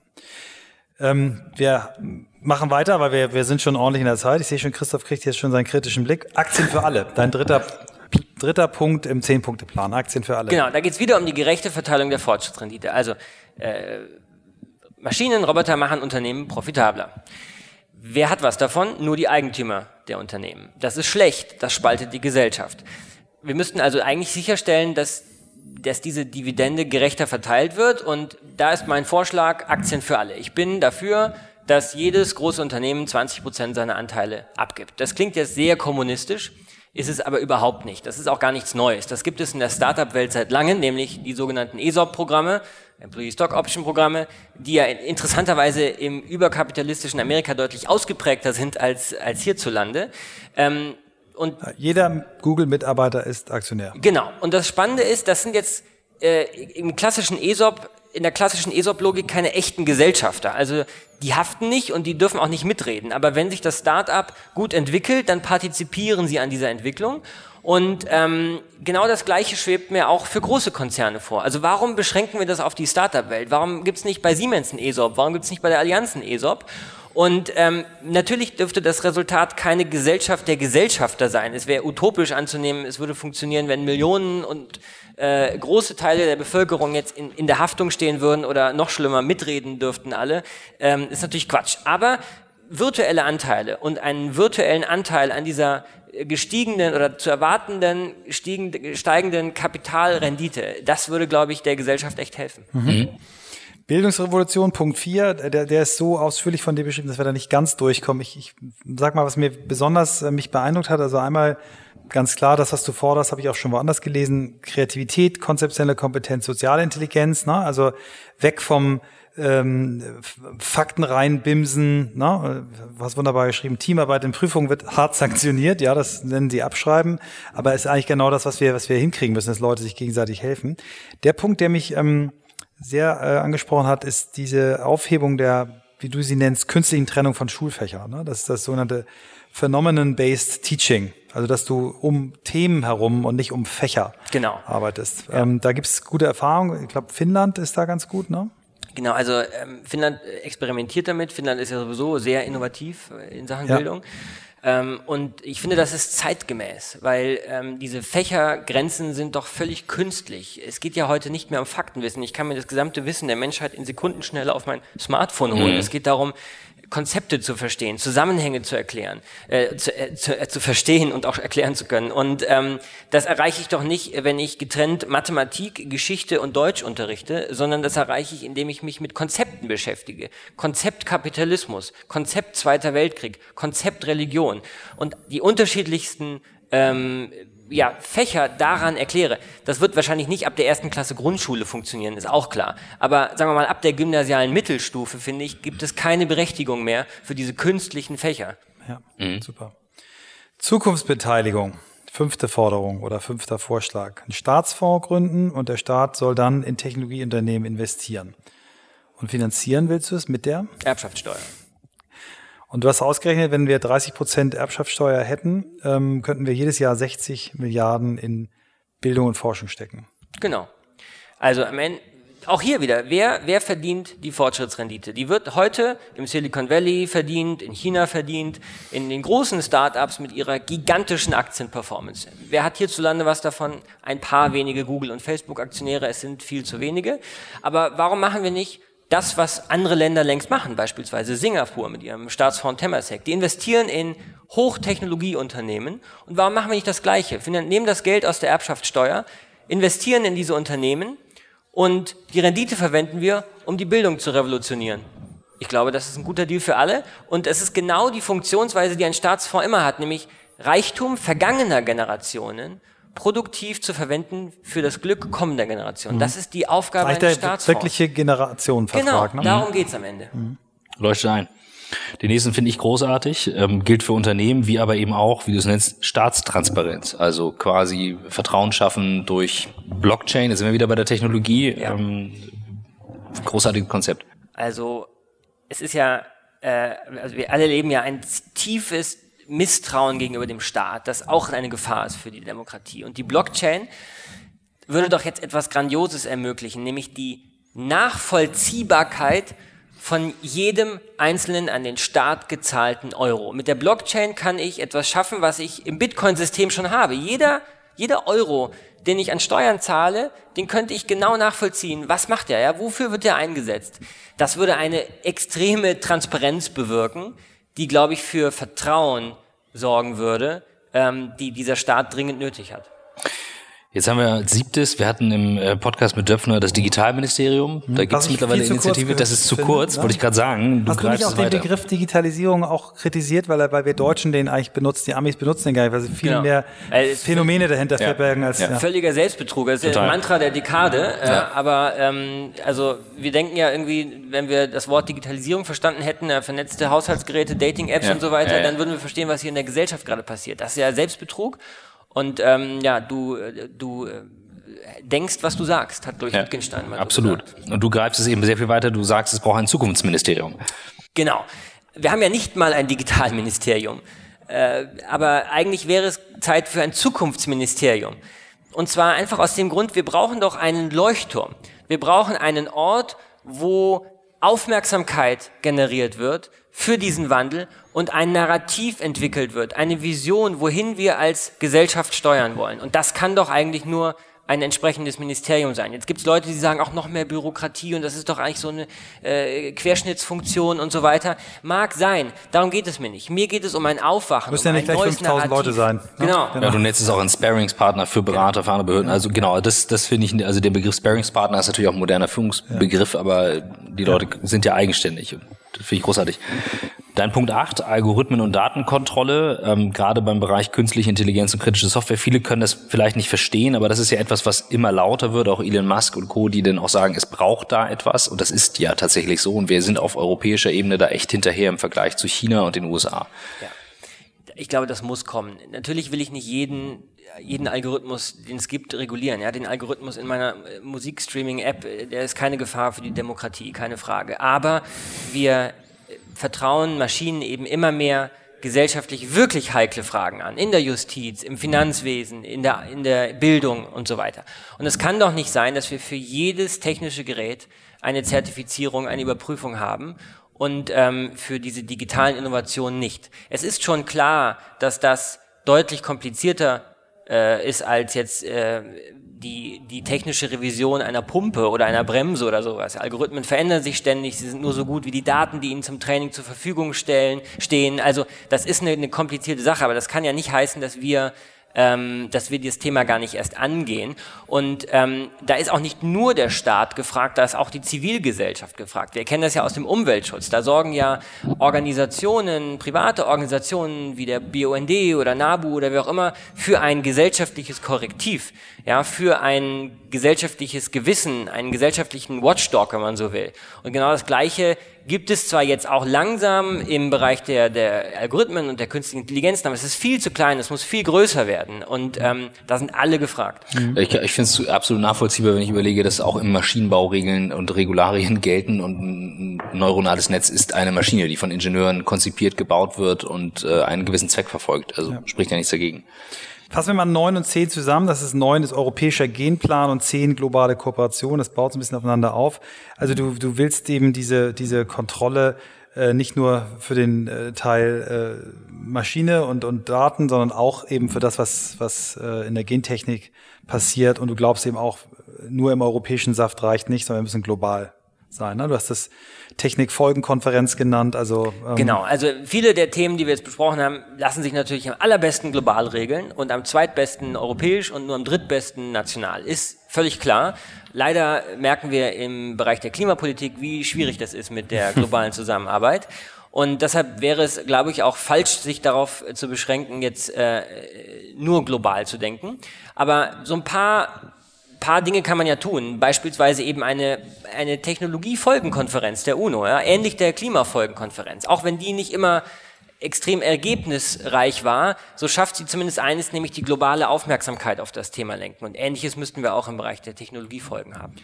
Ähm, wir machen weiter, weil wir, wir sind schon ordentlich in der Zeit. Ich sehe schon, Christoph kriegt jetzt schon seinen kritischen Blick. Aktien für alle. Dein dritter dritter Punkt im Zehn-Punkte-Plan, Aktien für alle. Genau, da geht's wieder um die gerechte Verteilung der Fortschrittsrendite. Also äh, Maschinen, Roboter machen Unternehmen profitabler. Wer hat was davon? Nur die Eigentümer der Unternehmen. Das ist schlecht, das spaltet die Gesellschaft. Wir müssten also eigentlich sicherstellen, dass, dass diese Dividende gerechter verteilt wird und da ist mein Vorschlag Aktien für alle. Ich bin dafür, dass jedes große Unternehmen 20 Prozent seiner Anteile abgibt. Das klingt jetzt sehr kommunistisch, ist es aber überhaupt nicht. Das ist auch gar nichts Neues. Das gibt es in der Startup-Welt seit langem, nämlich die sogenannten ESOP-Programme, Employee Stock Option Programme, die ja interessanterweise im überkapitalistischen Amerika deutlich ausgeprägter sind als, als hierzulande. Ähm, und Jeder Google-Mitarbeiter ist Aktionär. Genau. Und das Spannende ist, das sind jetzt äh, im klassischen ESOP in der klassischen ESOP-Logik keine echten Gesellschafter. Also die haften nicht und die dürfen auch nicht mitreden. Aber wenn sich das Start-up gut entwickelt, dann partizipieren sie an dieser Entwicklung. Und ähm, genau das Gleiche schwebt mir auch für große Konzerne vor. Also warum beschränken wir das auf die Startup-Welt? Warum gibt's nicht bei Siemens ein ESOP? Warum gibt's nicht bei der Allianz ein ESOP? Und ähm, natürlich dürfte das Resultat keine Gesellschaft der Gesellschafter sein. Es wäre utopisch anzunehmen, es würde funktionieren, wenn Millionen und äh, große Teile der Bevölkerung jetzt in, in der Haftung stehen würden oder noch schlimmer mitreden dürften alle, ähm, ist natürlich Quatsch. Aber virtuelle Anteile und einen virtuellen Anteil an dieser gestiegenen oder zu erwartenden steigenden Kapitalrendite, das würde, glaube ich, der Gesellschaft echt helfen. Mhm. Bildungsrevolution, Punkt 4, der, der ist so ausführlich von dir beschrieben, dass wir da nicht ganz durchkommen. Ich, ich sag mal, was mir besonders äh, mich beeindruckt hat, also einmal ganz klar, das, was du forderst, habe ich auch schon woanders gelesen. Kreativität, konzeptionelle Kompetenz, soziale Intelligenz, ne? also weg vom ähm, Fakten reinbimsen, ne? was wunderbar geschrieben, Teamarbeit in Prüfungen wird hart sanktioniert, ja, das nennen sie abschreiben, aber ist eigentlich genau das, was wir, was wir hinkriegen müssen, dass Leute sich gegenseitig helfen. Der Punkt, der mich ähm, sehr äh, angesprochen hat, ist diese Aufhebung der, wie du sie nennst, künstlichen Trennung von Schulfächern. Ne? Das ist das sogenannte Phenomenon-Based Teaching. Also dass du um Themen herum und nicht um Fächer genau. arbeitest. Ja. Ähm, da gibt's gute Erfahrungen. Ich glaube, Finnland ist da ganz gut, ne? Genau, also ähm, Finnland experimentiert damit. Finnland ist ja sowieso sehr innovativ äh, in Sachen ja. Bildung. Ähm, und ich finde, das ist zeitgemäß, weil ähm, diese Fächergrenzen sind doch völlig künstlich. Es geht ja heute nicht mehr um Faktenwissen. Ich kann mir das gesamte Wissen der Menschheit in Sekundenschnelle auf mein Smartphone holen. Mhm. Es geht darum, Konzepte zu verstehen, Zusammenhänge zu erklären, äh, zu, äh, zu, äh, zu, verstehen und auch erklären zu können. Und ähm, das erreiche ich doch nicht, wenn ich getrennt Mathematik, Geschichte und Deutsch unterrichte, sondern das erreiche ich, indem ich mich mit Konzepten beschäftige. Konzept Kapitalismus, Konzept Zweiter Weltkrieg, Konzept Religion und die unterschiedlichsten ähm, ja, Fächer daran erkläre, das wird wahrscheinlich nicht ab der ersten Klasse Grundschule funktionieren, ist auch klar. Aber sagen wir mal, ab der gymnasialen Mittelstufe, finde ich, gibt es keine Berechtigung mehr für diese künstlichen Fächer. Ja, mhm. super. Zukunftsbeteiligung. Fünfte Forderung oder fünfter Vorschlag. Ein Staatsfonds gründen und der Staat soll dann in Technologieunternehmen investieren. Und finanzieren willst du es mit der? Erbschaftssteuer. Und du hast ausgerechnet, wenn wir 30 Prozent Erbschaftssteuer hätten, ähm, könnten wir jedes Jahr 60 Milliarden in Bildung und Forschung stecken. Genau. Also am Ende, auch hier wieder, wer, wer verdient die Fortschrittsrendite? Die wird heute im Silicon Valley verdient, in China verdient, in den großen Startups mit ihrer gigantischen Aktienperformance. Wer hat hierzulande was davon? Ein paar wenige Google- und Facebook-Aktionäre, es sind viel zu wenige. Aber warum machen wir nicht das, was andere Länder längst machen, beispielsweise Singapur mit ihrem Staatsfonds Temasek. Die investieren in Hochtechnologieunternehmen. Und warum machen wir nicht das Gleiche? Wir nehmen das Geld aus der Erbschaftssteuer, investieren in diese Unternehmen und die Rendite verwenden wir, um die Bildung zu revolutionieren. Ich glaube, das ist ein guter Deal für alle. Und es ist genau die Funktionsweise, die ein Staatsfonds immer hat, nämlich Reichtum vergangener Generationen produktiv zu verwenden für das Glück kommender Generationen. Mhm. Das ist die Aufgabe Vielleicht eines Staatsfonds. wirkliche Generationenvertrag. Genau, ne? darum geht's am Ende. Mhm. Leuchtet ein. Den nächsten finde ich großartig, ähm, gilt für Unternehmen, wie aber eben auch, wie du es nennst, Staatstransparenz. Also quasi Vertrauen schaffen durch Blockchain, da sind wir wieder bei der Technologie. Ja. Ähm, großartiges Konzept. Also es ist ja, äh, also wir alle leben ja ein tiefes Misstrauen gegenüber dem Staat, das auch eine Gefahr ist für die Demokratie. Und die Blockchain würde doch jetzt etwas Grandioses ermöglichen, nämlich die Nachvollziehbarkeit von jedem einzelnen an den Staat gezahlten Euro. Mit der Blockchain kann ich etwas schaffen, was ich im Bitcoin-System schon habe. Jeder, jeder Euro, den ich an Steuern zahle, den könnte ich genau nachvollziehen. Was macht er? Ja? Wofür wird er eingesetzt? Das würde eine extreme Transparenz bewirken, die, glaube ich, für Vertrauen sorgen würde, ähm, die dieser Staat dringend nötig hat. Jetzt haben wir als siebtes, wir hatten im äh, Podcast mit Döpfner das Digitalministerium. Da gibt es mittlerweile eine Initiative, das ist zu finde, kurz, ne? wollte ich gerade sagen. Du Hast du nicht auch den Begriff Digitalisierung auch kritisiert, weil, weil wir Deutschen den eigentlich benutzen, die Amis benutzen den gar nicht, weil sie viel genau. mehr Phänomene dahinter ja. verbergen als... Ja. Ja. Völliger Selbstbetrug, das ist Total. ein Mantra der Dekade, äh, aber ähm, also wir denken ja irgendwie, wenn wir das Wort Digitalisierung verstanden hätten, äh, vernetzte Haushaltsgeräte, Dating-Apps und so weiter, dann würden wir verstehen, was hier in der Gesellschaft gerade passiert. Das ist ja Selbstbetrug und ähm, ja, du, du äh, denkst, was du sagst, hat, glaube ich, ja, Wittgenstein mal Absolut. So Und du greifst es eben sehr viel weiter. Du sagst, es braucht ein Zukunftsministerium. Genau. Wir haben ja nicht mal ein Digitalministerium. Äh, aber eigentlich wäre es Zeit für ein Zukunftsministerium. Und zwar einfach aus dem Grund, wir brauchen doch einen Leuchtturm. Wir brauchen einen Ort, wo Aufmerksamkeit generiert wird für diesen Wandel und ein Narrativ entwickelt wird, eine Vision, wohin wir als Gesellschaft steuern wollen. Und das kann doch eigentlich nur ein entsprechendes Ministerium sein. Jetzt gibt es Leute, die sagen auch noch mehr Bürokratie und das ist doch eigentlich so eine äh, Querschnittsfunktion und so weiter. Mag sein, darum geht es mir nicht. Mir geht es um ein Aufwachen. Müssen um ja nicht gleich 5000 Leute sein. Ne? Genau. genau. Ja, du nennst es auch ein Sparingspartner für Berater, für andere Behörden. Also genau, das, das finde ich, also der Begriff Sparingspartner ist natürlich auch ein moderner Führungsbegriff, ja. aber die Leute ja. sind ja eigenständig. Finde ich großartig. Dein Punkt 8, Algorithmen und Datenkontrolle, ähm, gerade beim Bereich künstliche Intelligenz und kritische Software. Viele können das vielleicht nicht verstehen, aber das ist ja etwas, was immer lauter wird, auch Elon Musk und Co., die dann auch sagen, es braucht da etwas und das ist ja tatsächlich so und wir sind auf europäischer Ebene da echt hinterher im Vergleich zu China und den USA. Ja. Ich glaube, das muss kommen. Natürlich will ich nicht jeden jeden Algorithmus, den es gibt, regulieren. Ja, den Algorithmus in meiner äh, Musikstreaming-App, äh, der ist keine Gefahr für die Demokratie, keine Frage. Aber wir vertrauen Maschinen eben immer mehr gesellschaftlich wirklich heikle Fragen an, in der Justiz, im Finanzwesen, in der, in der Bildung und so weiter. Und es kann doch nicht sein, dass wir für jedes technische Gerät eine Zertifizierung, eine Überprüfung haben und ähm, für diese digitalen Innovationen nicht. Es ist schon klar, dass das deutlich komplizierter äh, ist als jetzt äh, die, die technische Revision einer Pumpe oder einer Bremse oder sowas. Algorithmen verändern sich ständig, sie sind nur so gut wie die Daten, die ihnen zum Training zur Verfügung stellen, stehen. Also das ist eine, eine komplizierte Sache, aber das kann ja nicht heißen, dass wir ähm, dass wir dieses Thema gar nicht erst angehen. Und ähm, da ist auch nicht nur der Staat gefragt, da ist auch die Zivilgesellschaft gefragt. Wir kennen das ja aus dem Umweltschutz. Da sorgen ja Organisationen, private Organisationen wie der BUND oder NABU oder wer auch immer für ein gesellschaftliches Korrektiv, ja, für ein gesellschaftliches Gewissen, einen gesellschaftlichen Watchdog, wenn man so will. Und genau das Gleiche gibt es zwar jetzt auch langsam im Bereich der, der Algorithmen und der künstlichen Intelligenz, aber es ist viel zu klein, es muss viel größer werden. Und ähm, da sind alle gefragt. Mhm. Ich, ich finde es absolut nachvollziehbar, wenn ich überlege, dass auch im Maschinenbau Regeln und Regularien [laughs] gelten und ein neuronales Netz ist eine Maschine, die von Ingenieuren konzipiert, gebaut wird und äh, einen gewissen Zweck verfolgt. Also ja. spricht ja nichts dagegen. Fassen wir mal neun und zehn zusammen. Das ist neun ist europäischer Genplan und zehn globale Kooperation. Das baut so ein bisschen aufeinander auf. Also du, du willst eben diese, diese Kontrolle äh, nicht nur für den äh, Teil äh, Maschine und, und Daten, sondern auch eben für das, was, was äh, in der Gentechnik passiert. Und du glaubst eben auch, nur im europäischen Saft reicht nicht, sondern wir müssen global sein. Ne? Du hast das Technikfolgenkonferenz genannt. Also ähm genau. Also viele der Themen, die wir jetzt besprochen haben, lassen sich natürlich am allerbesten global regeln und am zweitbesten europäisch und nur am drittbesten national. Ist völlig klar. Leider merken wir im Bereich der Klimapolitik, wie schwierig das ist mit der globalen [laughs] Zusammenarbeit. Und deshalb wäre es, glaube ich, auch falsch, sich darauf zu beschränken, jetzt äh, nur global zu denken. Aber so ein paar paar Dinge kann man ja tun. Beispielsweise eben eine, eine Technologiefolgenkonferenz der UNO, ja, ähnlich der Klimafolgenkonferenz. Auch wenn die nicht immer extrem ergebnisreich war, so schafft sie zumindest eines, nämlich die globale Aufmerksamkeit auf das Thema lenken. Und ähnliches müssten wir auch im Bereich der Technologiefolgen haben.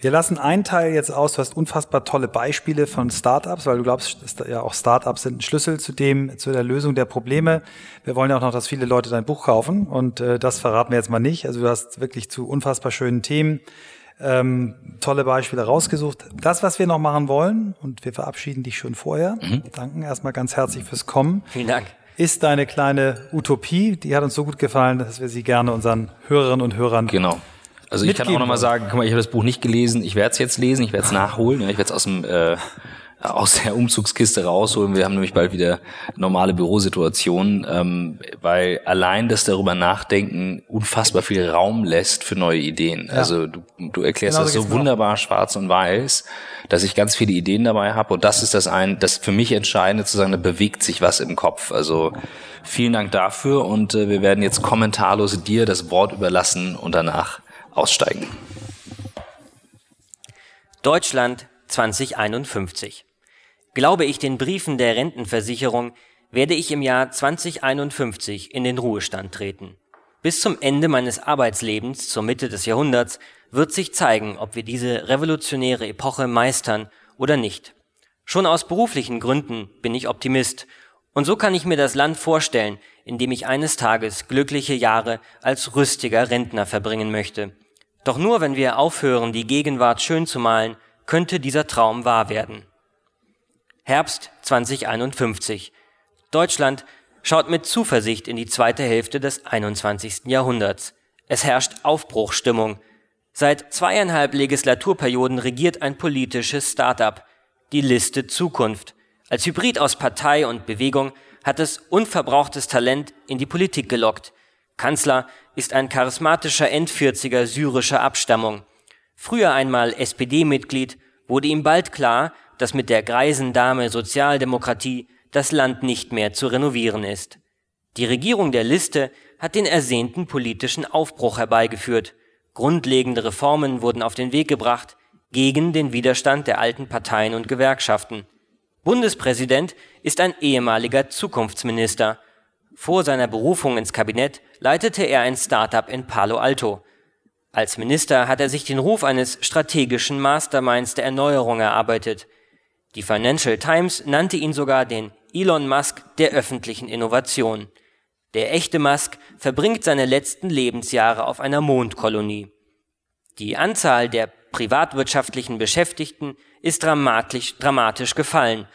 Wir lassen einen Teil jetzt aus. Du hast unfassbar tolle Beispiele von Startups, weil du glaubst, ja auch Startups sind ein Schlüssel zu dem, zu der Lösung der Probleme. Wir wollen ja auch noch, dass viele Leute dein Buch kaufen und äh, das verraten wir jetzt mal nicht. Also du hast wirklich zu unfassbar schönen Themen ähm, tolle Beispiele rausgesucht. Das, was wir noch machen wollen, und wir verabschieden dich schon vorher, mhm. danken erstmal ganz herzlich fürs Kommen. Vielen Dank. Ist deine kleine Utopie, die hat uns so gut gefallen, dass wir sie gerne unseren Hörerinnen und Hörern genau also ich kann auch nochmal sagen, guck mal, ich habe das Buch nicht gelesen, ich werde es jetzt lesen, ich werde es nachholen, ja, ich werde es aus dem äh, aus der Umzugskiste rausholen. Wir haben nämlich bald wieder normale Bürosituationen, ähm, weil allein das darüber nachdenken unfassbar viel Raum lässt für neue Ideen. Ja. Also du, du erklärst genau, das so wunderbar schwarz und weiß, dass ich ganz viele Ideen dabei habe und das ist das ein, das für mich entscheidende zu sagen, da bewegt sich was im Kopf. Also vielen Dank dafür und äh, wir werden jetzt kommentarlos dir das Wort überlassen und danach aussteigen. Deutschland 2051. Glaube ich den Briefen der Rentenversicherung, werde ich im Jahr 2051 in den Ruhestand treten. Bis zum Ende meines Arbeitslebens zur Mitte des Jahrhunderts wird sich zeigen, ob wir diese revolutionäre Epoche meistern oder nicht. Schon aus beruflichen Gründen bin ich Optimist und so kann ich mir das Land vorstellen, in dem ich eines Tages glückliche Jahre als rüstiger Rentner verbringen möchte. Doch nur wenn wir aufhören, die Gegenwart schön zu malen, könnte dieser Traum wahr werden. Herbst 2051. Deutschland schaut mit Zuversicht in die zweite Hälfte des 21. Jahrhunderts. Es herrscht Aufbruchstimmung. Seit zweieinhalb Legislaturperioden regiert ein politisches Start-up, die Liste Zukunft. Als Hybrid aus Partei und Bewegung hat es unverbrauchtes Talent in die Politik gelockt. Kanzler ist ein charismatischer Endvierziger syrischer Abstammung. Früher einmal SPD-Mitglied, wurde ihm bald klar, dass mit der greisen Dame Sozialdemokratie das Land nicht mehr zu renovieren ist. Die Regierung der Liste hat den ersehnten politischen Aufbruch herbeigeführt. Grundlegende Reformen wurden auf den Weg gebracht, gegen den Widerstand der alten Parteien und Gewerkschaften. Bundespräsident ist ein ehemaliger Zukunftsminister. Vor seiner Berufung ins Kabinett leitete er ein Startup in Palo Alto. Als Minister hat er sich den Ruf eines strategischen Masterminds der Erneuerung erarbeitet. Die Financial Times nannte ihn sogar den Elon Musk der öffentlichen Innovation. Der echte Musk verbringt seine letzten Lebensjahre auf einer Mondkolonie. Die Anzahl der privatwirtschaftlichen Beschäftigten ist dramatisch, dramatisch gefallen.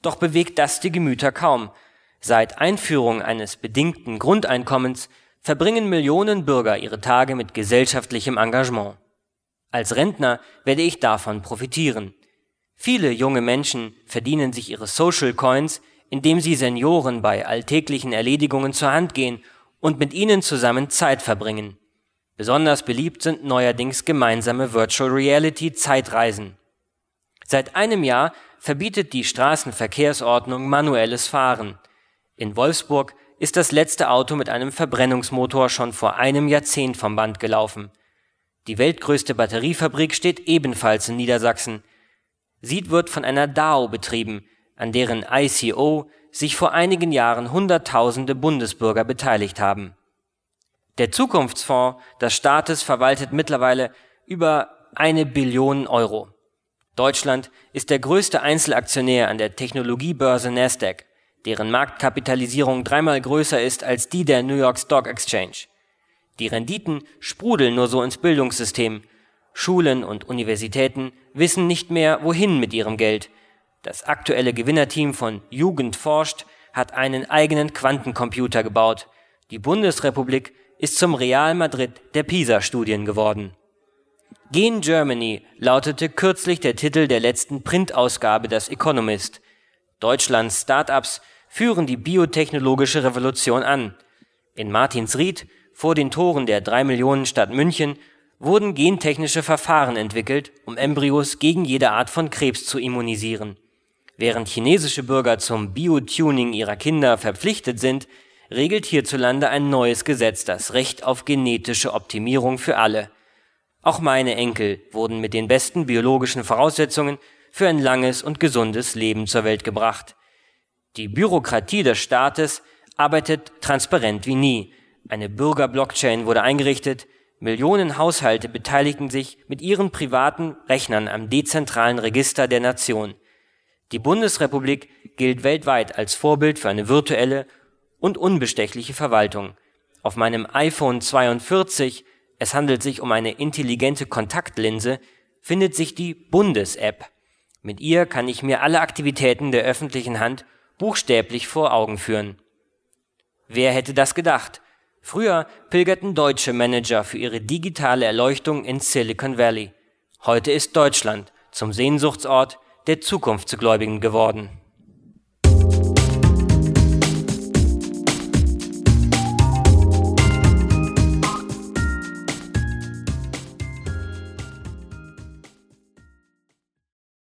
Doch bewegt das die Gemüter kaum. Seit Einführung eines bedingten Grundeinkommens verbringen Millionen Bürger ihre Tage mit gesellschaftlichem Engagement. Als Rentner werde ich davon profitieren. Viele junge Menschen verdienen sich ihre Social Coins, indem sie Senioren bei alltäglichen Erledigungen zur Hand gehen und mit ihnen zusammen Zeit verbringen. Besonders beliebt sind neuerdings gemeinsame Virtual Reality Zeitreisen. Seit einem Jahr verbietet die Straßenverkehrsordnung manuelles Fahren. In Wolfsburg ist das letzte Auto mit einem Verbrennungsmotor schon vor einem Jahrzehnt vom Band gelaufen. Die weltgrößte Batteriefabrik steht ebenfalls in Niedersachsen. Sie wird von einer DAO betrieben, an deren ICO sich vor einigen Jahren Hunderttausende Bundesbürger beteiligt haben. Der Zukunftsfonds des Staates verwaltet mittlerweile über eine Billion Euro. Deutschland ist der größte Einzelaktionär an der Technologiebörse Nasdaq deren Marktkapitalisierung dreimal größer ist als die der New York Stock Exchange. Die Renditen sprudeln nur so ins Bildungssystem. Schulen und Universitäten wissen nicht mehr, wohin mit ihrem Geld. Das aktuelle Gewinnerteam von Jugend forscht hat einen eigenen Quantencomputer gebaut. Die Bundesrepublik ist zum Real Madrid der PISA-Studien geworden. Gen Germany lautete kürzlich der Titel der letzten Printausgabe des Economist. Deutschlands Start-ups führen die biotechnologische Revolution an. In Martinsried, vor den Toren der drei Millionen Stadt München, wurden gentechnische Verfahren entwickelt, um Embryos gegen jede Art von Krebs zu immunisieren. Während chinesische Bürger zum Biotuning ihrer Kinder verpflichtet sind, regelt hierzulande ein neues Gesetz das Recht auf genetische Optimierung für alle. Auch meine Enkel wurden mit den besten biologischen Voraussetzungen für ein langes und gesundes Leben zur Welt gebracht. Die Bürokratie des Staates arbeitet transparent wie nie. Eine Bürger-Blockchain wurde eingerichtet, Millionen Haushalte beteiligten sich mit ihren privaten Rechnern am dezentralen Register der Nation. Die Bundesrepublik gilt weltweit als Vorbild für eine virtuelle und unbestechliche Verwaltung. Auf meinem iPhone 42, es handelt sich um eine intelligente Kontaktlinse, findet sich die Bundes-App. Mit ihr kann ich mir alle Aktivitäten der öffentlichen Hand buchstäblich vor Augen führen. Wer hätte das gedacht? Früher pilgerten deutsche Manager für ihre digitale Erleuchtung in Silicon Valley. Heute ist Deutschland zum Sehnsuchtsort der Zukunftsgläubigen geworden.